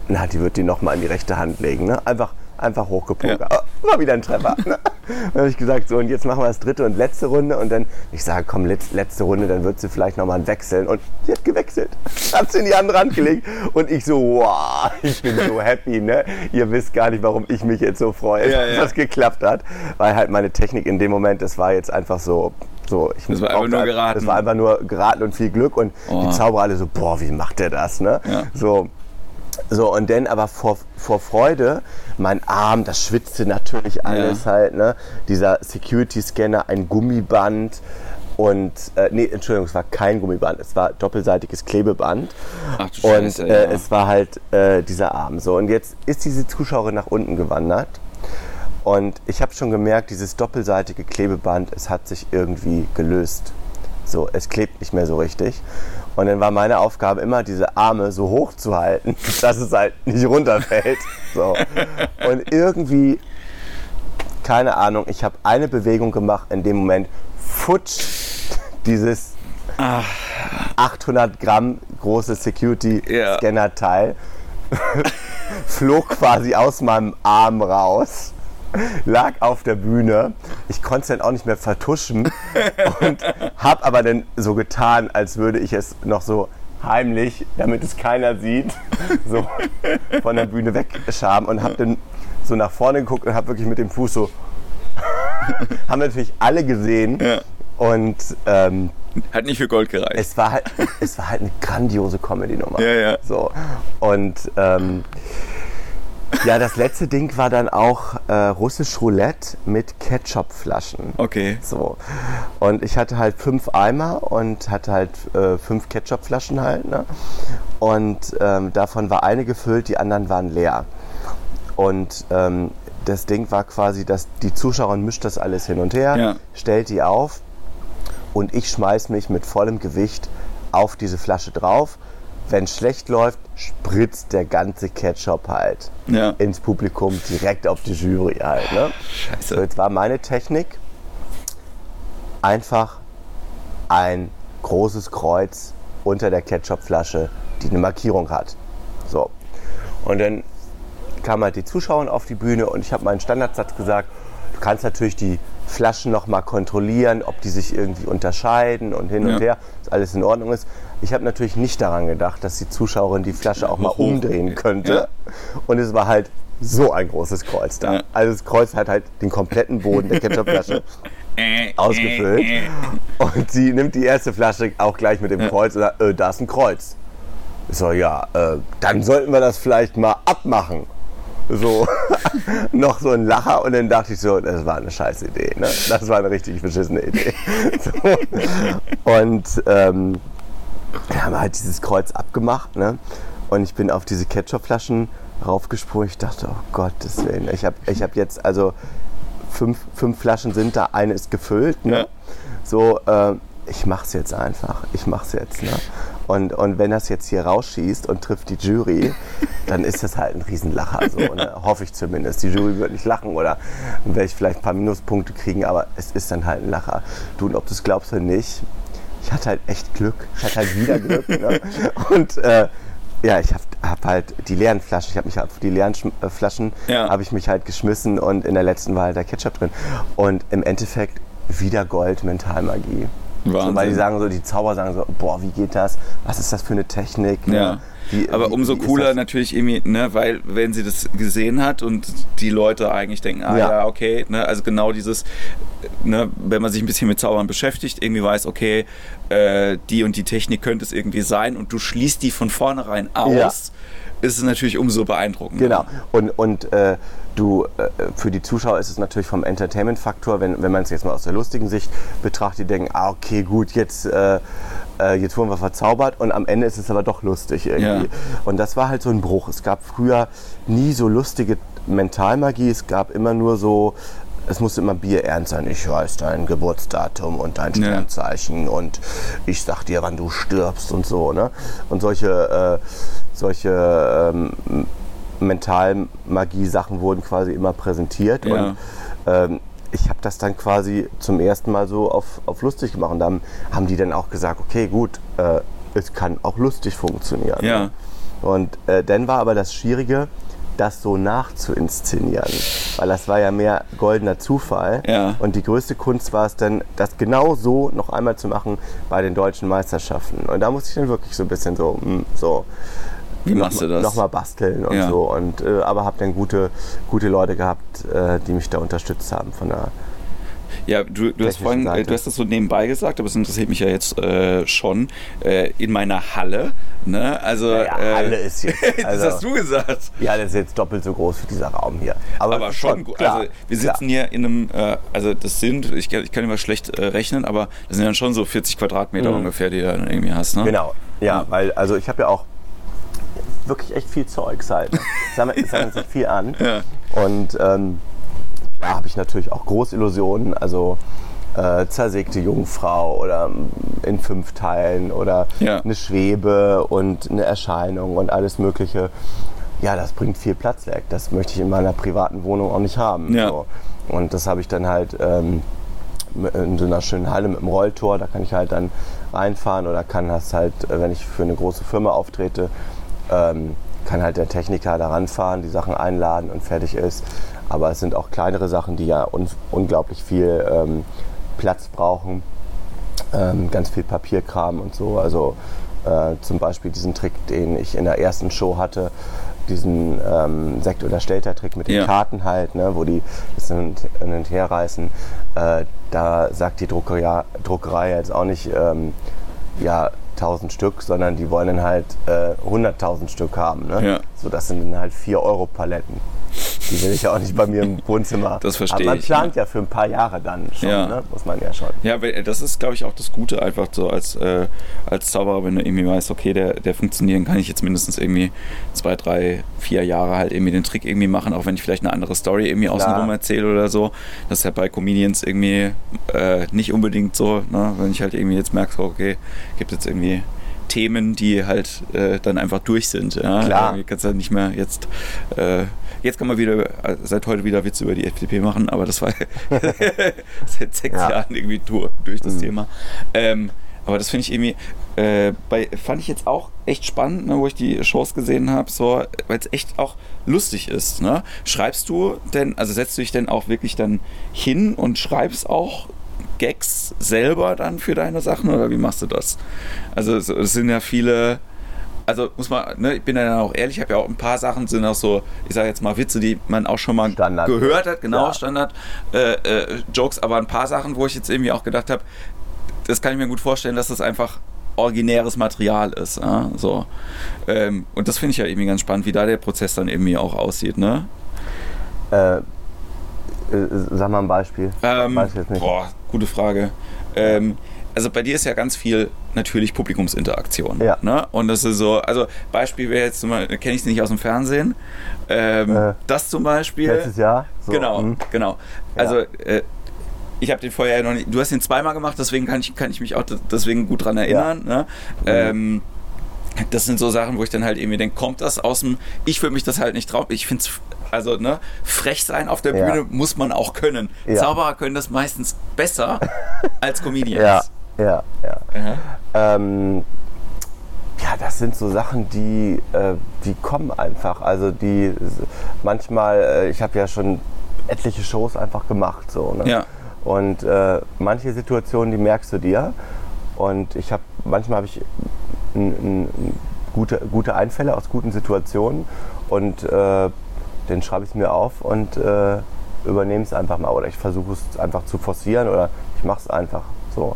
na, die wird die noch mal in die rechte Hand legen. Ne? Einfach, einfach hochgepokert. Ah, Mal wieder ein Treffer. Ne? Dann habe ich gesagt, so und jetzt machen wir das dritte und letzte Runde und dann, ich sage, komm, letzte Runde, dann wird sie vielleicht nochmal wechseln und sie hat gewechselt. Hat sie in die andere Hand gelegt und ich so, wow, ich bin so happy, ne? Ihr wisst gar nicht, warum ich mich jetzt so freue, Ja, dass ja. das geklappt hat, weil halt meine Technik in dem Moment, das war jetzt einfach so, so, ich Das war einfach nur halt- geraten. Das war einfach nur geraten und viel Glück und Oh. die Zauberer alle so, boah, wie macht der das, ne? Ja. So, so, und dann aber vor, vor Freude, mein Arm, das schwitzte natürlich alles Ja. halt, ne? Dieser Security-Scanner, ein Gummiband und, äh, nee, Entschuldigung, es war kein Gummiband, es war doppelseitiges Klebeband. Ach du Und Scheiße, äh, ja. es war halt äh, dieser Arm. So, und jetzt ist diese Zuschauerin nach unten gewandert. Und ich habe schon gemerkt, dieses doppelseitige Klebeband, es hat sich irgendwie gelöst. So, es klebt nicht mehr so richtig. Und dann war meine Aufgabe immer, diese Arme so hoch zu halten, dass es halt nicht runterfällt. So. Und irgendwie, keine Ahnung, ich habe eine Bewegung gemacht, in dem Moment futsch dieses 800 Gramm große. Security-Scanner-Teil flog quasi aus meinem Arm raus, lag auf der Bühne. Ich konnte es dann auch nicht mehr vertuschen und habe aber dann so getan, als würde ich es noch so heimlich, damit es keiner sieht, so von der Bühne wegschaben und habe dann so nach vorne geguckt und habe wirklich mit dem Fuß so haben natürlich alle gesehen Ja. und ähm, Hat nicht für Gold gereicht. es war halt, es war halt eine grandiose Comedy-Nummer. Ja, ja. So. Und ähm, ja, das letzte Ding war dann auch äh, russisch Roulette mit Ketchupflaschen. Okay. So. Und ich hatte halt fünf Eimer und hatte halt äh, fünf Ketchupflaschen halt. Ne? Und ähm, davon war eine gefüllt, die anderen waren leer. Und ähm, das Ding war quasi, dass die Zuschauerin mischt das alles hin und her, Ja. stellt die auf und ich schmeiß mich mit vollem Gewicht auf diese Flasche drauf. Wenn es schlecht läuft, spritzt der ganze Ketchup halt Ja. ins Publikum, direkt auf die Jury halt. Ne? So, Scheiße. jetzt war meine Technik einfach ein großes Kreuz unter der Ketchupflasche, die eine Markierung hat. So. Und dann kam halt die Zuschauer auf die Bühne und ich habe meinen Standardsatz gesagt, du kannst natürlich die Flaschen noch mal kontrollieren, ob die sich irgendwie unterscheiden und hin Ja. und her, dass alles in Ordnung ist. Ich habe natürlich nicht daran gedacht, dass die Zuschauerin die Flasche auch mal Hoch. umdrehen könnte. Und es war halt so ein großes Kreuz da. Ja. Also das Kreuz hat halt den kompletten Boden der Ketchupflasche Äh, ausgefüllt. äh, äh. Und sie nimmt die erste Flasche auch gleich mit dem Kreuz und sagt, äh, da ist ein Kreuz. Ich so, ja, äh, dann sollten wir das vielleicht mal abmachen. So, noch so ein Lacher und dann dachte ich so, das war eine scheiß Idee. Ne? Das war eine richtig beschissene Idee. So. Und ähm, wir haben halt dieses Kreuz abgemacht. Ne? Und ich bin auf diese Ketchupflaschen raufgesprungen. Ich dachte, oh Gottes Willen. Ich habe ich hab jetzt, also fünf, fünf Flaschen sind da, eine ist gefüllt. Ne? Ja. So, äh, ich mach's jetzt einfach. Ich mach's jetzt. Ne? Und, und wenn das jetzt hier rausschießt und trifft die Jury, dann ist das halt ein Riesenlacher. So, ne? Hoffe ich zumindest. Die Jury wird nicht lachen oder werde ich vielleicht ein paar Minuspunkte kriegen, aber es ist dann halt ein Lacher. Du, und ob du es glaubst oder nicht, ich hatte halt echt Glück. Ich hatte halt wieder Glück. Ne? Und äh, ja, ich habe hab halt die leeren Flaschen, ich habe mich auf die leeren Schm- äh, Flaschen Ja. habe ich mich halt geschmissen und in der letzten war halt der Ketchup drin. Und im Endeffekt wieder Gold, Mentalmagie. So, Wahnsinn. weil die sagen so, die Zauber sagen so, boah, wie geht das? Was ist das für eine Technik? ne? Ja. Wie- Aber wie- umso cooler natürlich irgendwie, ne, weil wenn sie das gesehen hat und die Leute eigentlich denken, ah ja, Ja. okay, ne, also genau dieses, ne, wenn man sich ein bisschen mit Zaubern beschäftigt, irgendwie weiß, okay, äh, die und die Technik könnte es irgendwie sein und du schließt die von vornherein aus, Ja. ist es natürlich umso beeindruckender. Genau. Und, und äh, du, äh, für die Zuschauer ist es natürlich vom Entertainment-Faktor, wenn, wenn man es jetzt mal aus der lustigen Sicht betrachtet, die denken, ah, okay, gut, jetzt, äh, jetzt wurden wir verzaubert und am Ende ist es aber doch lustig irgendwie. Ja. Und das war halt so ein Bruch. Es gab früher nie so lustige Mentalmagie, es gab immer nur so, es musste immer bierernst sein. Ich weiß dein Geburtsdatum und dein Ja. Sternzeichen und ich sag dir, wann du stirbst und so. Ne? Und solche, äh, solche ähm, Mentalmagie-Sachen wurden quasi immer präsentiert. Ja. Und ähm, ich habe das dann quasi zum ersten Mal so auf, auf lustig gemacht. Und dann haben die dann auch gesagt, okay, gut, äh, es kann auch lustig funktionieren. Ja. Und äh, dann war aber das Schwierige, das so nachzuinszenieren. Weil das war ja mehr goldener Zufall. Ja. Und die größte Kunst war es dann, das genau so noch einmal zu machen bei den deutschen Meisterschaften. Und da musste ich dann wirklich so ein bisschen so, mm, so Wie machst du das? Nochmal basteln und Ja. so. Und, äh, aber habe dann gute, gute Leute gehabt, äh, die mich da unterstützt haben von der Ja, du, du hast vorhin, äh, Seite. du hast das so nebenbei gesagt, aber es interessiert mich ja jetzt äh, schon äh, in meiner Halle. Ne? Also, Ja, äh, Halle ist jetzt. das Also, hast du gesagt. die Halle ist jetzt doppelt so groß wie dieser Raum hier. Aber schon gut. Also wir klar. sitzen hier in einem, also das sind, ich, kann- ich kann immer schlecht rechnen, aber das sind dann schon so 40 Quadratmeter Mhm. ungefähr, die du dann irgendwie hast. Ne? Genau, ja, Ja. weil also ich habe ja auch wirklich echt viel Zeugs halt. ne? Es sammelt es sammelt sich viel an. Und ähm, da habe ich natürlich auch Großillusionen, also äh, zersägte Jungfrau oder in fünf Teilen oder Ja. eine Schwebe und eine Erscheinung und alles Mögliche. Ja, das bringt viel Platz weg. Das möchte ich in meiner privaten Wohnung auch nicht haben. Ja. So. Und das habe ich dann halt ähm, in so einer schönen Halle mit einem Rolltor, da kann ich halt dann reinfahren oder kann das halt, äh, wenn ich für eine große Firma auftrete, ähm, kann halt der Techniker da ranfahren, die Sachen einladen und fertig ist. Aber es sind auch kleinere Sachen, die ja un unglaublich viel ähm, Platz brauchen, ähm, ganz viel Papierkram und so. Also äh, zum Beispiel diesen Trick, den ich in der ersten Show hatte, diesen ähm, Sekt- oder Stelter-Trick mit den Ja. Karten halt, ne, wo die das hin und, hin und her reißen. Äh, da sagt die Druckerei, Druckerei jetzt auch nicht, ähm, ja, 1000 Stück, sondern die wollen dann halt äh, 100.000 Stück haben. Ne? Ja. So, das sind dann halt 4 Euro Paletten. Die will ich ja auch nicht bei mir im Wohnzimmer. Das verstehe Aber man ich, plant ja. für ein paar Jahre dann schon, Ja. ne? muss man ja schon. Ja, weil das ist, glaube ich, auch das Gute einfach so als, äh, als Zauberer, wenn du irgendwie weißt, okay, der, der funktionieren kann ich jetzt mindestens irgendwie zwei, drei, vier Jahre halt irgendwie den Trick irgendwie machen, auch wenn ich vielleicht eine andere Story irgendwie Klar. außenrum erzähle oder so. Das ist ja bei Comedians irgendwie äh, nicht unbedingt so, ne? wenn ich halt irgendwie jetzt merke, okay, gibt jetzt irgendwie Themen, die halt äh, dann einfach durch sind. Ja? Klar. Irgendwie kannst du halt nicht mehr jetzt, äh, jetzt kann man wieder, äh, seit heute wieder Witze über die FDP machen, aber das war seit sechs Ja. Jahren irgendwie durch, durch das Mhm. Thema. Ähm, aber das finde ich irgendwie, äh, bei, fand ich jetzt auch echt spannend, ne, wo ich die Shows gesehen habe, so, weil es echt auch lustig ist. Ne? Schreibst du denn, also setzt du dich denn auch wirklich dann hin und schreibst auch Gags selber dann für deine Sachen oder wie machst du das? Also es, es sind ja viele, also muss man, ne, ich bin ja dann auch ehrlich, ich habe ja auch ein paar Sachen, sind auch so, ich sage jetzt mal Witze, die man auch schon mal Standard. gehört hat, genau, Ja. Standard äh, äh, Jokes, aber ein paar Sachen, wo ich jetzt irgendwie auch gedacht habe, das kann ich mir gut vorstellen, dass das einfach originäres Material ist. Ja? So. Ähm, und das finde ich ja irgendwie ganz spannend, wie da der Prozess dann irgendwie auch aussieht. Ne? Äh, äh, sag mal ein Beispiel. Ähm, Weiß ich jetzt nicht. Boah, gute Frage. Ähm, also bei dir ist ja ganz viel natürlich Publikumsinteraktion. Ja. Ne? Und das ist so, also Beispiel wäre jetzt, kenne ich es nicht aus dem Fernsehen. Ähm, Äh, das zum Beispiel. Letztes Jahr? So, Genau, hm. genau. Also äh, ich habe den vorher noch nicht. Du hast ihn zweimal gemacht, deswegen kann ich, kann ich mich auch deswegen gut dran erinnern. Ne? Ähm, das sind so Sachen, wo ich dann halt irgendwie denke, kommt das aus dem. Ich würde mich das halt nicht trauen. Ich finde es. Also, ne, frech sein auf der Ja. Bühne muss man auch können. Ja. Zauberer können das meistens besser als Ja, Comedians. ja, ja. Ja. Ähm, ja, das sind so Sachen, die, äh, die kommen einfach. Also die manchmal, äh, ich habe ja schon etliche Shows einfach gemacht. So, ne? Ja. Und äh, manche Situationen, die merkst du dir. Und ich habe, manchmal habe ich n, n, gute, gute Einfälle aus guten Situationen und äh, den schreibe ich mir auf und äh, übernehme es einfach mal. Oder ich versuche es einfach zu forcieren oder ich mache es einfach so.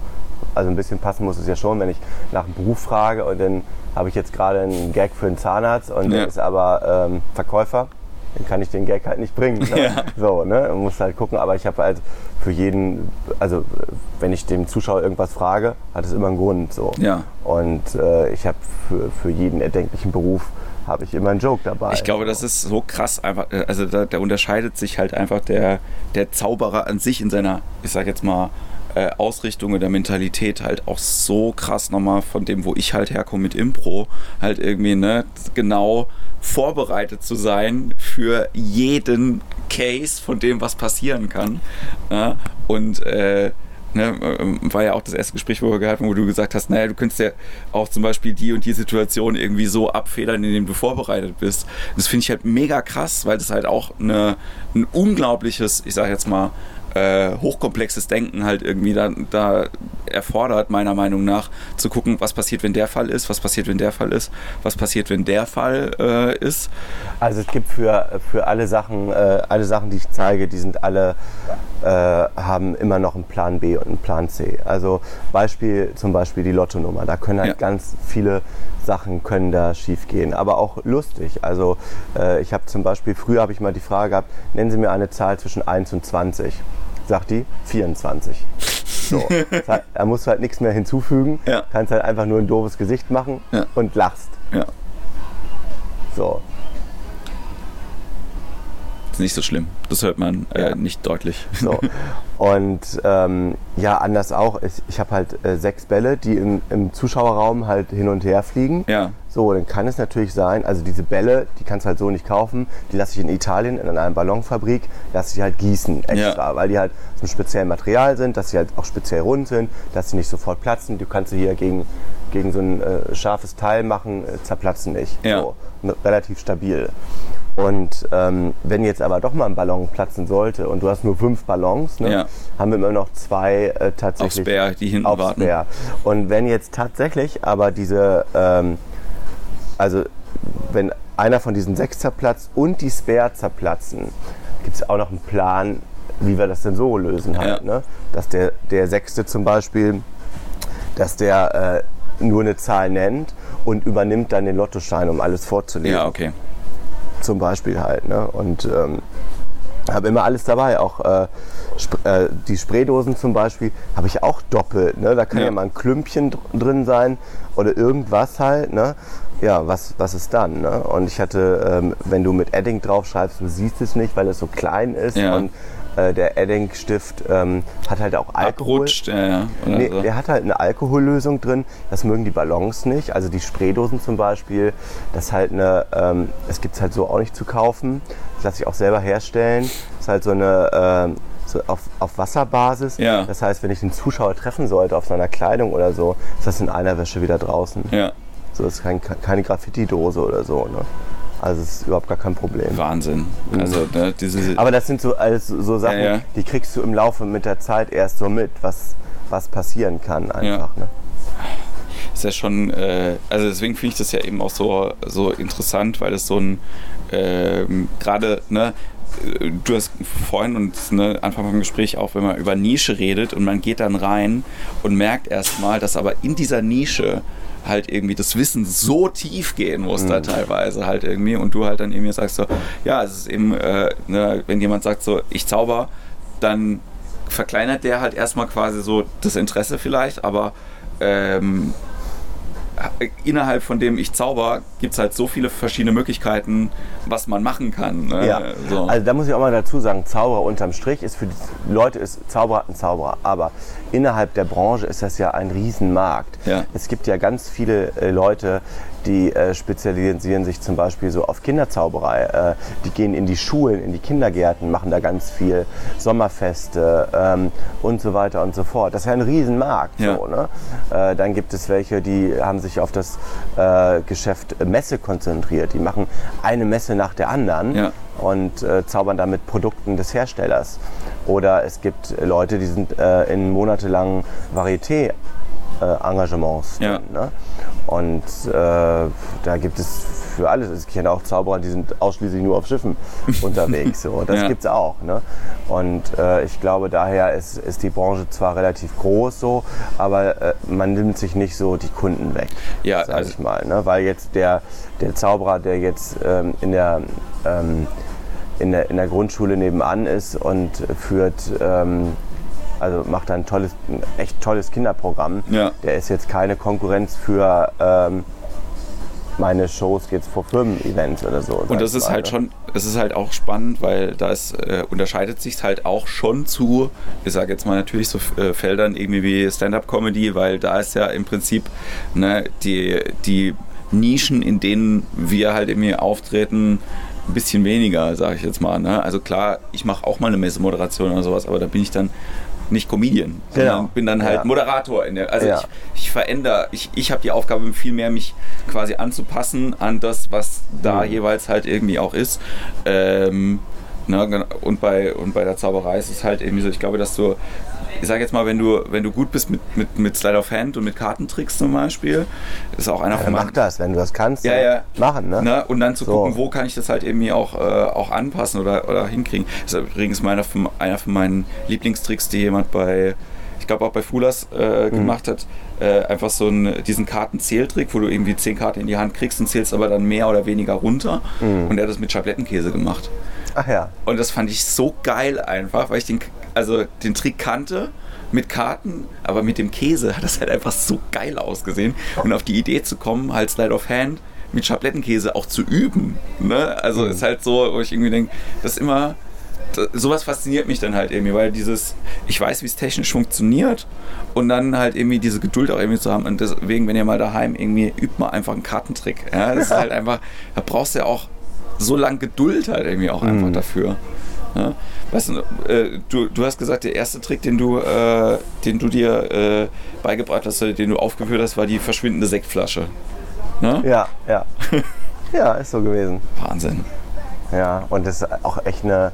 Also ein bisschen passen muss es ja schon, wenn ich nach einem Beruf frage und dann habe ich jetzt gerade einen Gag für einen Zahnarzt und Ja. der ist aber ähm, Verkäufer, dann kann ich den Gag halt nicht bringen. Ne? Ja. So, ne? Man muss halt gucken, aber ich habe halt für jeden, also wenn ich dem Zuschauer irgendwas frage, hat es immer einen Grund. So. Ja. Und äh, ich habe für, für jeden erdenklichen Beruf habe ich immer einen Joke dabei. Ich glaube, das ist so krass einfach, äh, also da, da unterscheidet sich halt einfach der, der Zauberer an sich in seiner, ich sag jetzt mal, äh, Ausrichtung oder Mentalität halt auch so krass nochmal von dem, wo ich halt herkomme mit Impro, halt irgendwie, ne, genau vorbereitet zu sein für jeden Case von dem, was passieren kann. Ja? Und äh, ne, ähm, war ja auch das erste Gespräch, wo wir gehabt haben, wo du gesagt hast, naja, du könntest ja auch zum Beispiel die und die Situation irgendwie so abfedern, indem du vorbereitet bist. Das finde ich halt mega krass, weil das halt auch eine, ein unglaubliches, ich sage jetzt mal, äh, hochkomplexes Denken halt irgendwie da, da erfordert, meiner Meinung nach, zu gucken, was passiert, wenn der Fall ist, was passiert, wenn der Fall ist, was passiert, wenn der Fall äh, ist. Also es gibt für, für alle Sachen, äh, alle Sachen, die ich zeige, die sind alle, äh, haben immer noch einen Plan B und einen Plan C. Also Beispiel, zum Beispiel die Lottonummer, da können halt ja. ganz viele Sachen können da schief gehen, aber auch lustig. Also äh, ich habe zum Beispiel, früher habe ich mal die Frage gehabt, nennen Sie mir eine Zahl zwischen 1 und 20 sagt die 24. So. da musst du halt nichts mehr hinzufügen. Ja. Kannst halt einfach nur ein doofes Gesicht machen ja. und lachst. Ja. So. Ist nicht so schlimm. Das hört man äh, nicht deutlich. So. Und ähm, ja, anders auch. Ich, ich habe halt äh, sechs Bälle, die im, im, Zuschauerraum halt hin und her fliegen. Ja. So, dann kann es natürlich sein, also diese Bälle, die kannst du halt so nicht kaufen. Die lasse ich in Italien in einer Ballonfabrik, lasse ich halt gießen extra, ja. weil die halt aus einem speziellen Material sind, dass sie halt auch speziell rund sind, dass sie nicht sofort platzen. Du kannst sie hier gegen, gegen so ein äh, scharfes Teil machen, äh, zerplatzen nicht. Ja. So, relativ stabil. Und ähm, wenn jetzt aber doch mal ein Ballon platzen sollte und du hast nur fünf Ballons, ne, ja. haben wir immer noch zwei äh, tatsächlich. Aufs Bär, die hinten aufs warten. Bär. Und wenn jetzt tatsächlich aber diese, ähm, also wenn einer von diesen sechs zerplatzt und die Spare zerplatzen, gibt es auch noch einen Plan, wie wir das denn so lösen halt. Ja. Ne? Dass der, der sechste zum Beispiel, dass der äh, nur eine Zahl nennt und übernimmt dann den Lottoschein, um alles vorzulegen. Ja, okay zum Beispiel halt. Ne? Und ähm, habe immer alles dabei, auch äh, Sp äh, die Spraydosen zum Beispiel habe ich auch doppelt. Ne? Da kann ja. ja mal ein Klümpchen dr drin sein oder irgendwas halt. Ne? Ja, was, was ist dann? Ne? Und ich hatte, ähm, wenn du mit Edding draufschreibst, du siehst es nicht, weil es so klein ist ja. und äh, der Edding-Stift ähm, hat halt auch Alkohol. Abrutscht, ja, ja. Nee, so. Der hat halt eine Alkohollösung drin. Das mögen die Ballons nicht. Also die Spraydosen zum Beispiel. Das halt eine, ähm, es gibt es halt so auch nicht zu kaufen. Das lasse ich auch selber herstellen. Das ist halt so eine, ähm, so auf, auf Wasserbasis. Ja. Das heißt, wenn ich den Zuschauer treffen sollte auf seiner Kleidung oder so, ist das in einer Wäsche wieder draußen. Ja. So, das ist kein, keine Graffiti-Dose oder so. Ne? Also es ist überhaupt gar kein Problem. Wahnsinn. Mhm. Also, ne, diese Aber das sind so, also so Sachen, ja, ja. die kriegst du im Laufe mit der Zeit erst so mit, was, was passieren kann einfach. Ja. Ne? Ist ja schon, äh, also deswegen finde ich das ja eben auch so, so interessant, weil es so ein, äh, gerade, ne, du hast vorhin und ne, Anfang vom Gespräch auch, wenn man über Nische redet und man geht dann rein und merkt erstmal, dass aber in dieser Nische halt irgendwie das Wissen so tief gehen muss mhm. da teilweise halt irgendwie und du halt dann irgendwie sagst so, ja, es ist eben, äh, ne, wenn jemand sagt so, ich zauber, dann verkleinert der halt erstmal quasi so das Interesse vielleicht, aber ähm, innerhalb von dem ich zauber, gibt es halt so viele verschiedene Möglichkeiten, was man machen kann. Ne? Ja. So. Also da muss ich auch mal dazu sagen, Zauberer unterm Strich ist für die Leute ist Zauberer ein Zauberer, aber innerhalb der Branche ist das ja ein Riesenmarkt. Ja. Es gibt ja ganz viele äh, Leute, die äh, spezialisieren sich zum Beispiel so auf Kinderzauberei. Äh, die gehen in die Schulen, in die Kindergärten, machen da ganz viel Sommerfeste ähm, und so weiter und so fort. Das ist ja ein Riesenmarkt. Ja. So, ne? äh, dann gibt es welche, die haben sich auf das äh, Geschäft Messe konzentriert. Die machen eine Messe nach der anderen. Ja und äh, zaubern damit Produkten des Herstellers. Oder es gibt Leute, die sind äh, in monatelangen Varieté-Engagements. Ja. Ne? Und äh, da gibt es für alles. Ich kenne auch Zauberer, die sind ausschließlich nur auf Schiffen unterwegs. So. Das ja. gibt es auch. Ne? Und äh, ich glaube, daher ist, ist die Branche zwar relativ groß so, aber äh, man nimmt sich nicht so die Kunden weg, ja, sag also ich mal. Ne? Weil jetzt der, der Zauberer, der jetzt ähm, in der ähm, in der, in der Grundschule nebenan ist und führt ähm, also macht ein tolles, ein echt tolles Kinderprogramm. Ja. Der ist jetzt keine Konkurrenz für ähm, meine Shows jetzt vor Firmen-Events oder so. Und das ist mal, halt ne? schon, es ist halt auch spannend, weil das äh, unterscheidet sich halt auch schon zu, ich sage jetzt mal natürlich so äh, Feldern irgendwie wie Stand-up-Comedy, weil da ist ja im Prinzip ne, die, die Nischen, in denen wir halt irgendwie auftreten, ein bisschen weniger, sage ich jetzt mal. Ne? Also klar, ich mache auch mal eine Messemoderation oder sowas, aber da bin ich dann nicht Comedian, Genau. bin dann halt Ja. Moderator. In der, also Ja. ich, ich verändere, ich, ich habe die Aufgabe viel mehr, mich quasi anzupassen an das, was da Mhm. jeweils halt irgendwie auch ist. Ähm, genau. und, bei, und bei der Zauberei ist es halt irgendwie so, ich glaube, dass du, ich sag jetzt mal, wenn du, wenn du gut bist mit, mit, mit Slide of Hand und mit Kartentricks zum Beispiel, ist auch einer Ja, von mach meinen das, wenn du das kannst. Ja, ja. Machen, ne? Ne? Und dann zu So. gucken, wo kann ich das halt irgendwie auch, äh, auch anpassen oder, oder hinkriegen. Das ist übrigens meiner von, einer von meinen Lieblingstricks, die jemand bei, glaube auch bei Fulas Mhm. äh, gemacht hat. Äh, einfach so einen, diesen Kartenzähltrick, wo du irgendwie zehn Karten in die Hand kriegst und zählst aber dann mehr oder weniger runter. Mhm. Und er hat das mit Schablettenkäse gemacht. Ach ja. Und das fand ich so geil einfach, weil ich den, also den Trick kannte mit Karten, aber mit dem Käse hat das halt einfach so geil ausgesehen. Und auf die Idee zu kommen, halt Slide of Hand mit Schablettenkäse auch zu üben. Ne? Also ist halt so, wo ich irgendwie denke, das ist immer. Sowas fasziniert mich dann halt irgendwie, weil dieses, ich weiß, wie es technisch funktioniert und dann halt irgendwie diese Geduld auch irgendwie zu haben. Und deswegen, wenn ihr mal daheim irgendwie übt mal einfach einen Kartentrick. Ja, das ist halt einfach, da brauchst du ja auch so lang Geduld halt irgendwie auch einfach dafür. Ja? Weißt du, äh, du, du hast gesagt, der erste Trick, den du, äh, den du dir äh, beigebracht hast, den du aufgeführt hast, war die verschwindende Sektflasche. Ne? Ja, ja. ja, ist so gewesen. Wahnsinn. Ja, und das ist auch echt eine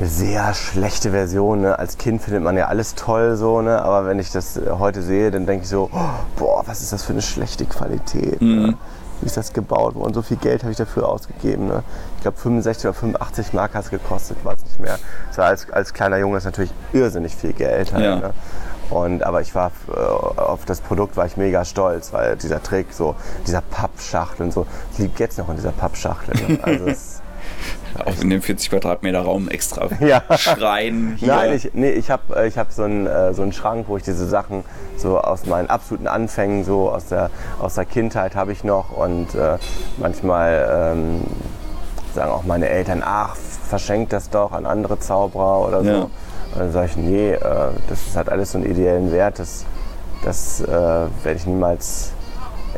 sehr schlechte Version. Ne? Als Kind findet man ja alles toll so, ne? aber wenn ich das äh, heute sehe, dann denke ich so, oh, boah, was ist das für eine schlechte Qualität. Ne? Wie ist das gebaut worden? So viel Geld habe ich dafür ausgegeben. Ne? Ich glaube 65 oder 85 Mark hat es gekostet, weiß nicht mehr. War als, als kleiner Junge ist natürlich irrsinnig viel Geld. Halt, Ja. ne? Und, aber ich war äh, auf das Produkt war ich mega stolz, weil dieser Trick, so dieser Pappschachtel und so, ich liebe jetzt noch in dieser Pappschachtel. Ne? Also Auch in dem 40 Quadratmeter Raum extra Ja. schreien. Hier. Nein, ich, nee, ich habe ich hab so, einen, äh, so einen Schrank, wo ich diese Sachen so aus meinen absoluten Anfängen, so aus der, aus der Kindheit habe ich noch. Und äh, manchmal ähm, sagen auch meine Eltern, ach, verschenkt das doch an andere Zauberer oder so. Ja. Und dann sage ich, nee, äh, das hat alles so einen ideellen Wert, das, das äh, werde ich niemals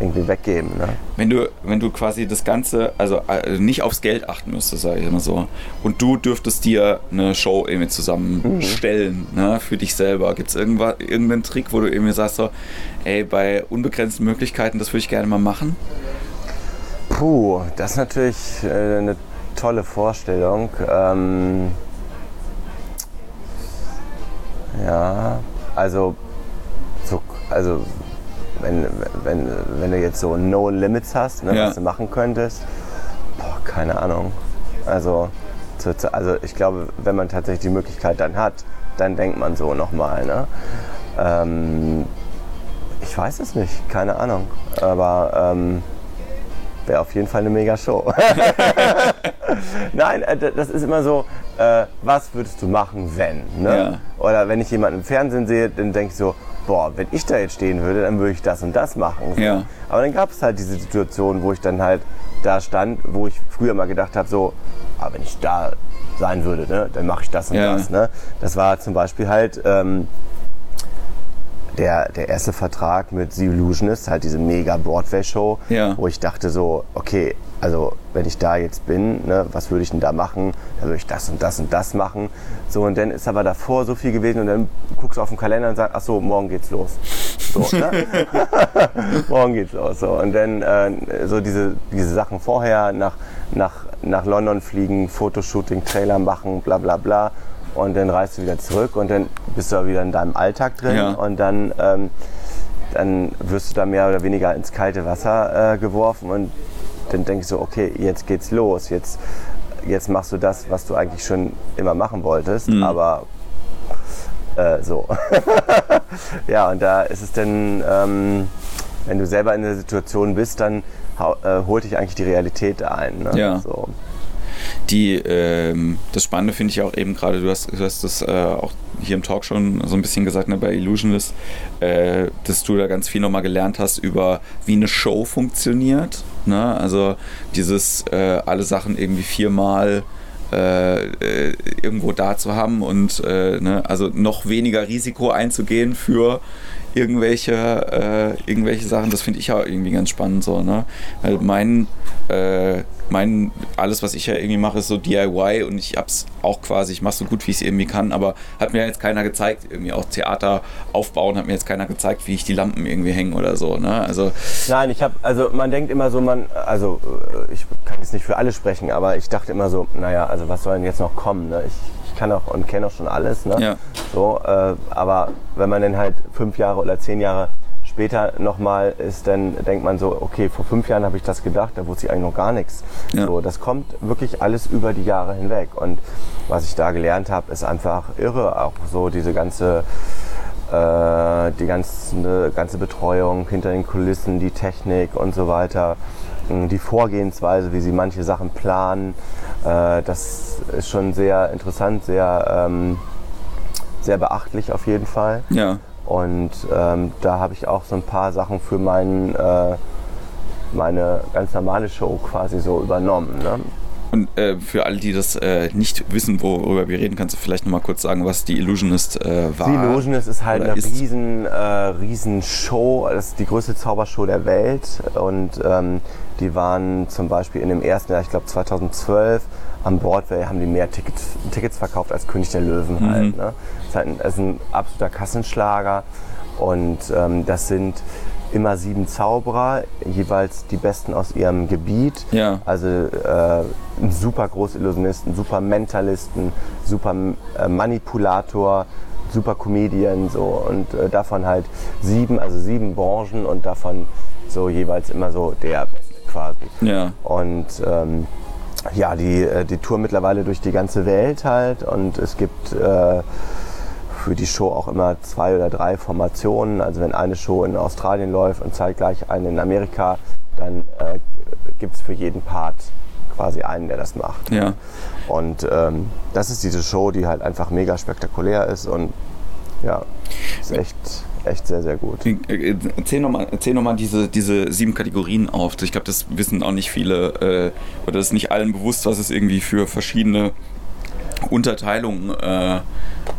irgendwie weggeben. Ne? Wenn du, wenn du quasi das Ganze, also äh, nicht aufs Geld achten müsstest, sage ich immer so, und du dürftest dir eine Show irgendwie zusammenstellen ne, für dich selber, gibt es irgendeinen Trick, wo du irgendwie sagst so, ey, bei unbegrenzten Möglichkeiten, das würde ich gerne mal machen? Puh, das ist natürlich äh, eine tolle Vorstellung. Ähm, ja, also, so, also wenn, wenn, wenn du jetzt so No Limits hast, ne, Ja. was du machen könntest, boah, keine Ahnung. Also, also ich glaube, wenn man tatsächlich die Möglichkeit dann hat, dann denkt man so nochmal. Ne? Ähm, ich weiß es nicht, keine Ahnung. Aber ähm, wäre auf jeden Fall eine mega Show. Nein, äh, das ist immer so, äh, was würdest du machen, wenn? Ne? Ja. Oder wenn ich jemanden im Fernsehen sehe, dann denke ich so, boah, wenn ich da jetzt stehen würde, dann würde ich das und das machen. So. Ja. Aber dann gab es halt diese Situation, wo ich dann halt da stand, wo ich früher mal gedacht habe, so, ah, wenn ich da sein würde, ne, dann mache ich das und Ja. das. Ne? Das war zum Beispiel halt ähm, der, der erste Vertrag mit The Illusionist, halt diese mega Broadway-Show, Ja. wo ich dachte so, okay, also wenn ich da jetzt bin, ne, was würde ich denn da machen? Da würde ich das und das und das machen. So, und dann ist aber davor so viel gewesen und dann guckst du auf den Kalender und sagst, ach so, morgen geht's los. So, ne? morgen geht's los. So. Und dann äh, so diese, diese Sachen vorher nach, nach, nach London fliegen, Fotoshooting, Trailer machen, bla bla bla. Und dann reist du wieder zurück und dann bist du wieder in deinem Alltag drin Ja. und dann, ähm, dann wirst du da mehr oder weniger ins kalte Wasser äh, geworfen und dann denke ich so, okay, jetzt geht's los, jetzt, jetzt machst du das, was du eigentlich schon immer machen wolltest, aber äh, so. ja, und da ist es dann, ähm, wenn du selber in der Situation bist, dann äh, holt dich eigentlich die Realität ein. Ne? Ja. So. Die, ähm, das Spannende finde ich auch eben gerade, du hast, du hast das äh, auch hier im Talk schon so ein bisschen gesagt, ne, bei Illusionist, äh, dass du da ganz viel nochmal gelernt hast über, wie eine Show funktioniert. Ne? Also dieses, äh, alle Sachen irgendwie viermal äh, äh, irgendwo da zu haben und äh, ne, also noch weniger Risiko einzugehen für irgendwelche, äh, irgendwelche Sachen. Das finde ich ja irgendwie ganz spannend so, ne? Weil mein, äh, mein, alles, was ich ja irgendwie mache, ist so DIY und ich hab's auch quasi, ich mache so gut, wie ich es irgendwie kann, aber hat mir jetzt keiner gezeigt, irgendwie auch Theater aufbauen, hat mir jetzt keiner gezeigt, wie ich die Lampen irgendwie hängen oder so, ne? Also. Nein, ich habe, also man denkt immer so, man, also äh, ich kann jetzt nicht für alle sprechen, aber ich dachte immer so, naja, also was soll denn jetzt noch kommen, ne? Ich, ich kann auch und kenne auch schon alles, ne? Ja. So, äh, aber wenn man dann halt fünf Jahre oder zehn Jahre später nochmal ist, dann denkt man so, okay, vor fünf Jahren habe ich das gedacht, da wusste ich eigentlich noch gar nichts. Ja. So, das kommt wirklich alles über die Jahre hinweg. Und was ich da gelernt habe, ist einfach irre. Auch so diese ganze, äh, die ganze, ganze Betreuung hinter den Kulissen, die Technik und so weiter, die Vorgehensweise, wie sie manche Sachen planen. Äh, das ist schon sehr interessant, sehr, ähm, sehr beachtlich auf jeden Fall. Ja. Und ähm, da habe ich auch so ein paar Sachen für meinen, äh, meine ganz normale Show quasi so übernommen. Ne? Und äh, für alle, die das äh, nicht wissen, worüber wir reden, kannst du vielleicht nochmal kurz sagen, was die Illusionist äh, war? Die Illusionist ist halt eine ist- riesen, äh, riesen Show. Das ist die größte Zaubershow der Welt. Und ähm, die waren zum Beispiel in dem ersten Jahr, ich glaube 2012, am Broadway haben die mehr Tickets, Tickets verkauft als König der Löwen Mhm. halt. Ne? Das ist, halt ein, das ist ein absoluter Kassenschlager. Und ähm, das sind immer sieben Zauberer, jeweils die Besten aus ihrem Gebiet. Ja. Also äh, ein super Großillusionisten, super Mentalisten, super äh, Manipulator, super Comedian so und äh, davon halt sieben, also sieben Branchen und davon so jeweils immer so der Beste quasi. Ja. Und ähm, ja, die, äh, die Tour mittlerweile durch die ganze Welt halt und es gibt äh, für die Show auch immer zwei oder drei Formationen. Also wenn eine Show in Australien läuft und zeitgleich eine in Amerika, dann äh, gibt es für jeden Part quasi einen, der das macht. Ja. Und ähm, das ist diese Show, die halt einfach mega spektakulär ist und ja, ist echt, echt sehr, sehr gut. Äh, Erzähl nochmal erzähl noch mal diese, diese sieben Kategorien auf. Ich glaube, das wissen auch nicht viele äh, oder das ist nicht allen bewusst, was es irgendwie für verschiedene Unterteilungen äh, Äh,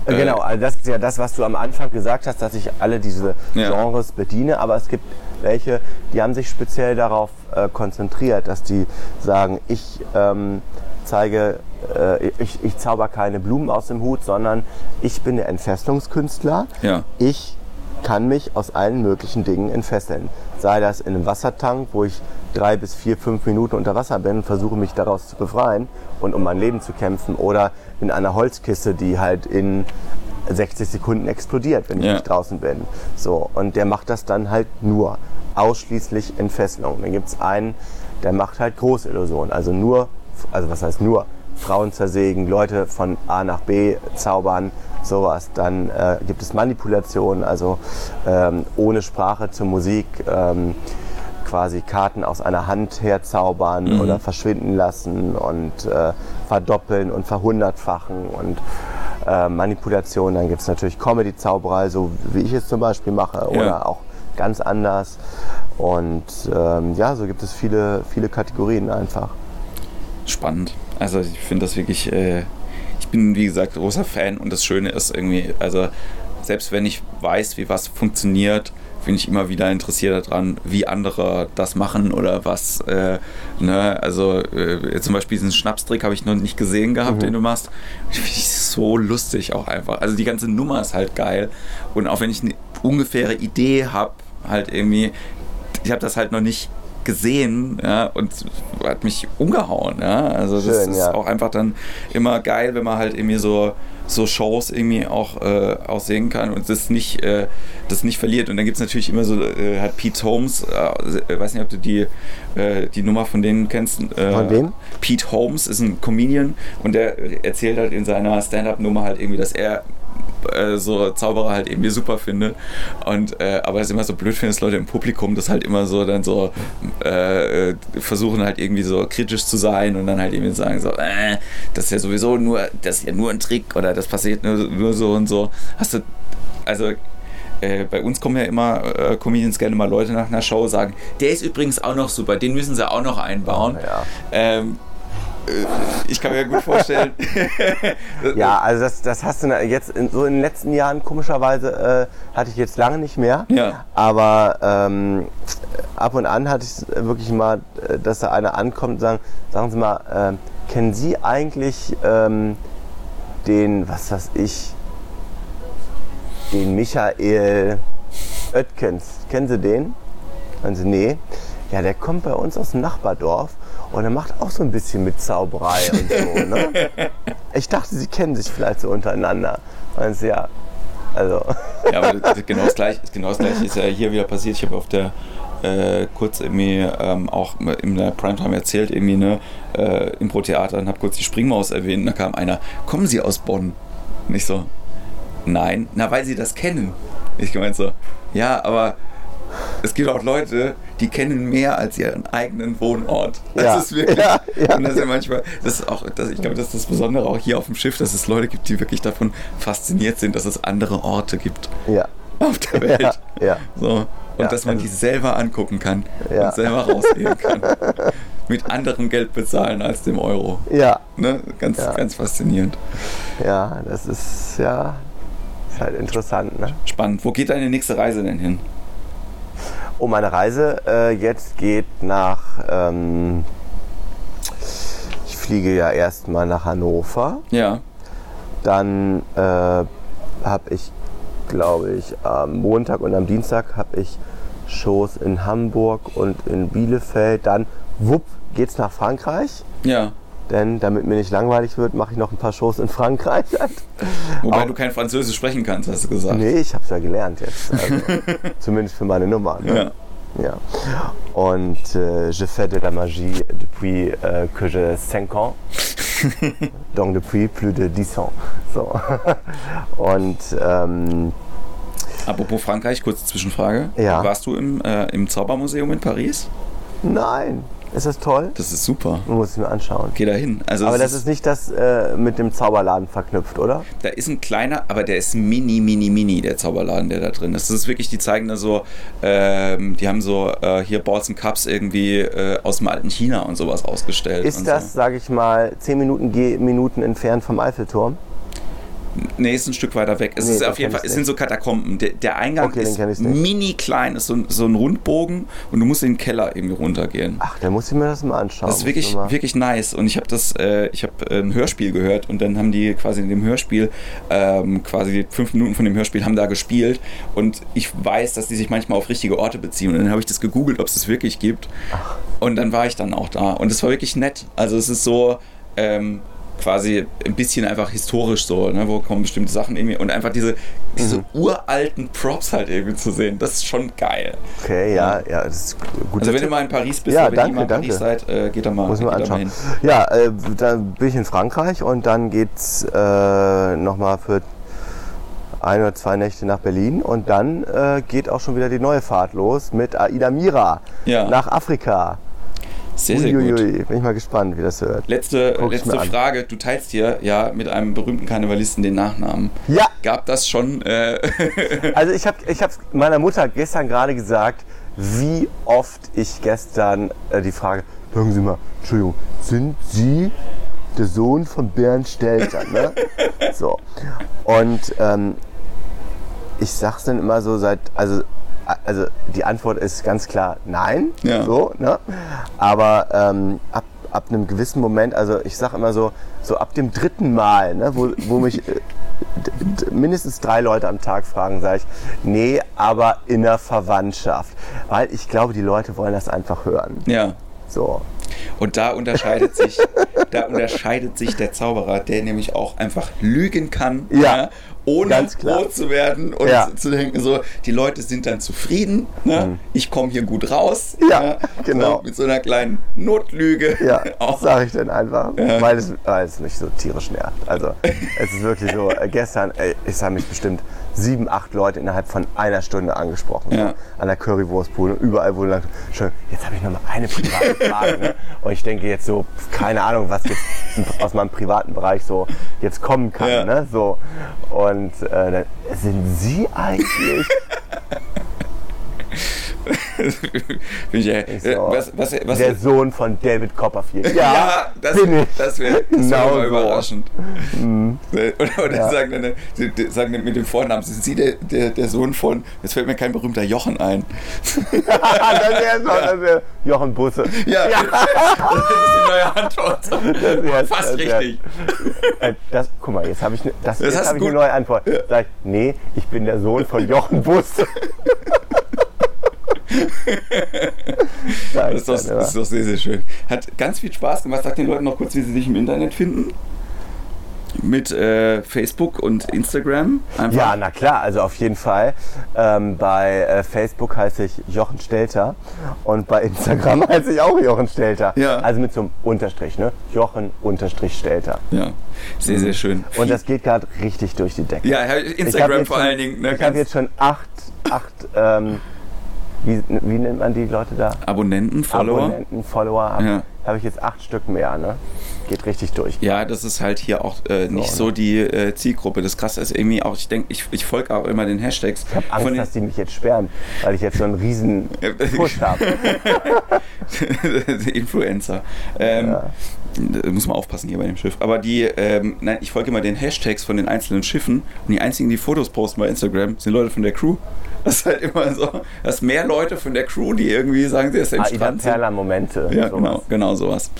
Genau, also das ist ja das, was du am Anfang gesagt hast, dass ich alle diese Ja. Genres bediene, aber es gibt welche, die haben sich speziell darauf äh, konzentriert, dass die sagen, ich ähm, zeige, äh, ich, ich zauber keine Blumen aus dem Hut, sondern ich bin der Entfesselungskünstler. Ja. Ich kann mich aus allen möglichen Dingen entfesseln. Sei das in einem Wassertank, wo ich drei bis vier, fünf Minuten unter Wasser bin und versuche mich daraus zu befreien und um mein Leben zu kämpfen. Oder in einer Holzkiste, die halt in 60 Sekunden explodiert, wenn ich Ja. nicht draußen bin. So, und der macht das dann halt nur. Ausschließlich Entfesselung. Dann gibt es einen, der macht halt Großillusionen. Also nur, also was heißt nur? Frauen zersägen, Leute von A nach B zaubern, sowas. Dann äh, gibt es Manipulation, also ähm, ohne Sprache zur Musik. Ähm, quasi Karten aus einer Hand herzaubern oder verschwinden lassen und äh, verdoppeln und verhundertfachen und äh, Manipulation. Dann gibt es natürlich Comedy-Zauberei, so wie ich es zum Beispiel mache, oder auch ganz anders. Und ähm, ja, so gibt es viele, viele Kategorien einfach. spannend. Also ich finde das wirklich, äh, bin wie gesagt großer Fan und das Schöne ist irgendwie, also selbst wenn ich weiß, wie was funktioniert, bin ich immer wieder interessiert daran, wie andere das machen oder was, äh, ne, also äh, zum Beispiel diesen Schnapstrick habe ich noch nicht gesehen gehabt, den du machst. Finde ich so lustig auch einfach. Also die ganze Nummer ist halt geil und auch wenn ich eine ungefähre Idee habe, halt irgendwie, ich habe das halt noch nicht gesehen ja, und hat mich umgehauen. Ja. Also das Schön, ist ja. auch einfach dann immer geil, wenn man halt irgendwie so, so Shows irgendwie auch, äh, auch sehen kann und das nicht, äh, das nicht verliert. Und dann gibt es natürlich immer so, äh, hat Pete Holmes, äh, weiß nicht, ob du die, äh, die Nummer von denen kennst. Äh, Von wem? Pete Holmes ist ein Comedian und der erzählt halt in seiner Stand-Up-Nummer halt irgendwie, dass er äh, so Zauberer halt irgendwie super findet und äh, aber es immer so blöd findet, dass Leute im Publikum das halt immer so dann so äh, äh, versuchen halt irgendwie so kritisch zu sein und dann halt irgendwie sagen so äh, das ist ja sowieso nur das ist ja nur ein Trick oder das passiert nur, nur so und so hast du also äh, bei uns kommen ja immer äh, Comedians gerne mal Leute nach einer Show sagen, der ist übrigens auch noch super, den müssen sie auch noch einbauen. Ja. Ähm, ich kann mir gut vorstellen. ja, also das, das hast du jetzt in, so in den letzten Jahren komischerweise äh, hatte ich jetzt lange nicht mehr. Ja. Aber ähm, ab und an hatte ich wirklich mal, äh, dass da einer ankommt und sagt, sagen Sie mal, äh, kennen Sie eigentlich ähm, den, was weiß ich, den Michael Oetkens. Kennen Sie den? Sie, nee. Ja, der kommt bei uns aus dem Nachbardorf und er macht auch so ein bisschen mit Zauberei und so. Ne? Ich dachte, Sie kennen sich vielleicht so untereinander. Und sie, ja, also. Ja, aber genau das, Gleiche, genau das Gleiche ist ja hier wieder passiert. Ich habe auf der äh, kurz irgendwie ähm, auch in der Primetime erzählt, irgendwie, ne, äh, Impro-Theater und habe kurz die Springmaus erwähnt. Und da kam einer, kommen Sie aus Bonn? Nicht so, nein, na, weil Sie das kennen. Ich gemeint so, ja, aber es gibt auch Leute, die kennen mehr als ihren eigenen Wohnort. Das ja. ist wirklich. Ja, ja. Und das ist ja manchmal, das ist auch, das, ich glaube, das ist das Besondere auch hier auf dem Schiff, dass es Leute gibt, die wirklich davon fasziniert sind, dass es andere Orte gibt. Ja. Auf der Welt. Ja. So. Und dass man die selber angucken kann und selber rausgehen kann. Mit anderem Geld bezahlen als dem Euro. Ja. Ne? Ganz, ganz faszinierend. Ja, das ist ja ist halt interessant. Ne? Spannend. Wo geht deine nächste Reise denn hin? Oh, meine Reise äh, jetzt geht nach. Ähm, ich fliege ja erstmal nach Hannover. Ja. Dann äh, habe ich, glaube ich, am Montag und am Dienstag habe ich Shows in Hamburg und in Bielefeld. Dann, wupp, geht's nach Frankreich. Ja. Denn damit mir nicht langweilig wird, mache ich noch ein paar Shows in Frankreich. Wobei Auch, du kein Französisch sprechen kannst, hast du gesagt. Nee, ich habe es ja gelernt jetzt. Also, zumindest für meine Nummer. Ne? Ja. Ja. Und äh, je fais de la magie depuis euh, que j'ai 5 ans. Donc depuis plus de 10 ans. So. Und ähm, Apropos Frankreich, kurze Zwischenfrage. Ja. Warst du im, äh, im Zaubermuseum in Paris? Nein. Ist das toll? Das ist super. Muss ich mir anschauen. Geh da hin. Also aber das ist, ist nicht das äh, mit dem Zauberladen verknüpft, oder? Da ist ein kleiner, aber der ist mini, mini, mini, der Zauberladen, der da drin ist. Das ist wirklich, die zeigen da so, ähm, die haben so äh, hier Balls and Cups irgendwie äh, aus dem alten China und sowas ausgestellt. Ist das, so. sage ich mal, 10 Minuten, Minuten entfernt vom Eiffelturm? Nee, ist ein Stück weiter weg. Es nee, ist auf jeden Fall, es sind so Katakomben. Der, der Eingang okay, ist mini klein, ist so, so, ein Rundbogen und du musst in den Keller irgendwie runtergehen. Ach, dann muss ich mir das mal anschauen. Das ist wirklich, wirklich nice. Und ich habe das, äh, ich habe äh, ein Hörspiel gehört und dann haben die quasi in dem Hörspiel, ähm, quasi fünf Minuten von dem Hörspiel haben da gespielt und ich weiß, dass die sich manchmal auf richtige Orte beziehen. Und dann habe ich das gegoogelt, ob es das wirklich gibt. Ach. Und dann war ich dann auch da. Und es war wirklich nett. Also es ist so, ähm, quasi ein bisschen einfach historisch so, ne, wo kommen bestimmte Sachen irgendwie und einfach diese, diese mhm. uralten Props halt irgendwie zu sehen, das ist schon geil. Okay, ja, ja, das ist gut. Also wenn ihr mal in Paris bist, ja, oder wenn ihr mal in. Paris seid, äh, geht da mal, Muss man anschauen. hin. Ja, äh, dann bin ich in Frankreich und dann geht's äh, nochmal für ein oder zwei Nächte nach Berlin und dann äh, geht auch schon wieder die neue Fahrt los mit Aida Mira ja. nach Afrika. Sehr, sehr Uiuiui. gut. Bin ich mal gespannt, wie das hört. Letzte, letzte Frage. Du teilst hier ja mit einem berühmten Karnevalisten den Nachnamen. Ja. Gab das schon? Äh also ich habe ich hab meiner Mutter gestern gerade gesagt, wie oft ich gestern äh, die Frage, sagen Sie mal, Entschuldigung, sind Sie der Sohn von Bernd Stelter? Ne? so. Und ähm, ich sag's dann immer so seit, also also die Antwort ist ganz klar nein. Ja. So, ne? Aber ähm, ab, ab einem gewissen Moment, also ich sage immer so, so ab dem dritten Mal, ne, wo, wo mich äh, mindestens drei Leute am Tag fragen, sage ich, nee, aber in der Verwandtschaft. Weil ich glaube, die Leute wollen das einfach hören. Ja. So. Und da unterscheidet sich, da unterscheidet sich der Zauberer, der nämlich auch einfach lügen kann. Ja. ja ohne rot zu werden und ja. zu denken, so, die Leute sind dann zufrieden, ne? Mhm. ich komme hier gut raus. Ja, ja, genau. So, mit so einer kleinen Notlüge. Ja, sage ich dann einfach, ja. weil, es, weil es mich so tierisch nervt. Also es ist wirklich so, äh, gestern, ey, ich habe mich bestimmt sieben, acht Leute innerhalb von einer Stunde angesprochen. Ja. An der Currywurstbude überall wurde dann schon, jetzt habe ich noch mal eine private Frage. ne? Und ich denke jetzt so, keine Ahnung, was jetzt aus meinem privaten Bereich so jetzt kommen kann. Ja. Ne? So. Und äh, dann, sind Sie eigentlich... ich, äh, so, was, was, was, der Sohn von David Copperfield. ja, das, bin ich. das wäre das wär Genau mal so. überraschend. Oder, oder Ja. sagen, dann, sagen dann mit dem Vornamen, sind Sie der, der, der Sohn von, jetzt fällt mir kein berühmter Jochen ein. Das wäre so, wär Jochen Busse. Ja, das ist die neue Antwort. Das wär- Fast das wär- richtig. Äh, Das, guck mal, jetzt habe ich, ne, das, Das jetzt hab ich eine neue Antwort. Sag ich, nee, ich bin der Sohn von Jochen Busse. Das ist, doch, das ist doch sehr, sehr schön. Hat ganz viel Spaß gemacht. Sag den Leuten noch kurz, wie sie dich im Internet finden. Mit äh, Facebook und Instagram. Einfach. Ja, na klar, also auf jeden Fall. Ähm, bei äh, Facebook heiße ich Jochen Stelter und bei Instagram heiße ich auch Jochen Stelter. Ja. Also mit so einem Unterstrich, ne? Jochen Unterstrich Stelter. ja. Sehr, sehr schön. Und das geht gerade richtig durch die Decke. ja, Instagram vor schon, allen Dingen. Ne, ich habe jetzt schon acht, acht ähm, wie, wie nennt man die Leute da? Abonnenten, Follower. Abonnenten, Follower. Habe Ja. hab ich jetzt acht Stück mehr, ne? Geht richtig durch. Ja, das ist halt hier auch äh, nicht so, ne? die äh, Zielgruppe. Das Krasse ist irgendwie auch, ich denke, ich, ich folge auch immer den Hashtags. Ich habe Angst, den- dass die mich jetzt sperren, weil ich jetzt so einen riesen Push habe. Influencer. Ähm, Da muss man aufpassen hier bei dem Schiff. Aber die, ähm, nein, ich folge immer den Hashtags von den einzelnen Schiffen und die einzigen, die Fotos posten bei Instagram, sind Leute von der Crew. Das ist halt immer so, dass mehr Leute von der Crew, die irgendwie sagen, sie ist entspannt sind. Perla Momente. Ja, sowas. genau, genau sowas.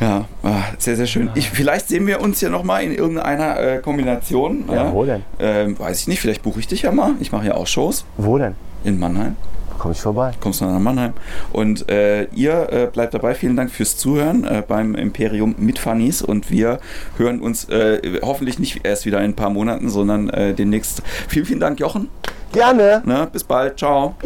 Ja, ah, sehr, sehr schön. Ich, vielleicht sehen wir uns ja nochmal in irgendeiner äh, Kombination. Ja, wo denn? Ähm, weiß ich nicht, vielleicht buche ich dich ja mal. Ich mache ja auch Shows Wo denn? in Mannheim. Komm ich vorbei. Kommst du nach Mannheim. Und äh, ihr äh, bleibt dabei. Vielen Dank fürs Zuhören äh, beim Imperium mit Funnies. Und wir hören uns äh, hoffentlich nicht erst wieder in ein paar Monaten, sondern äh, demnächst. Vielen, vielen Dank, Jochen. Gerne. Ne? Bis bald. Ciao.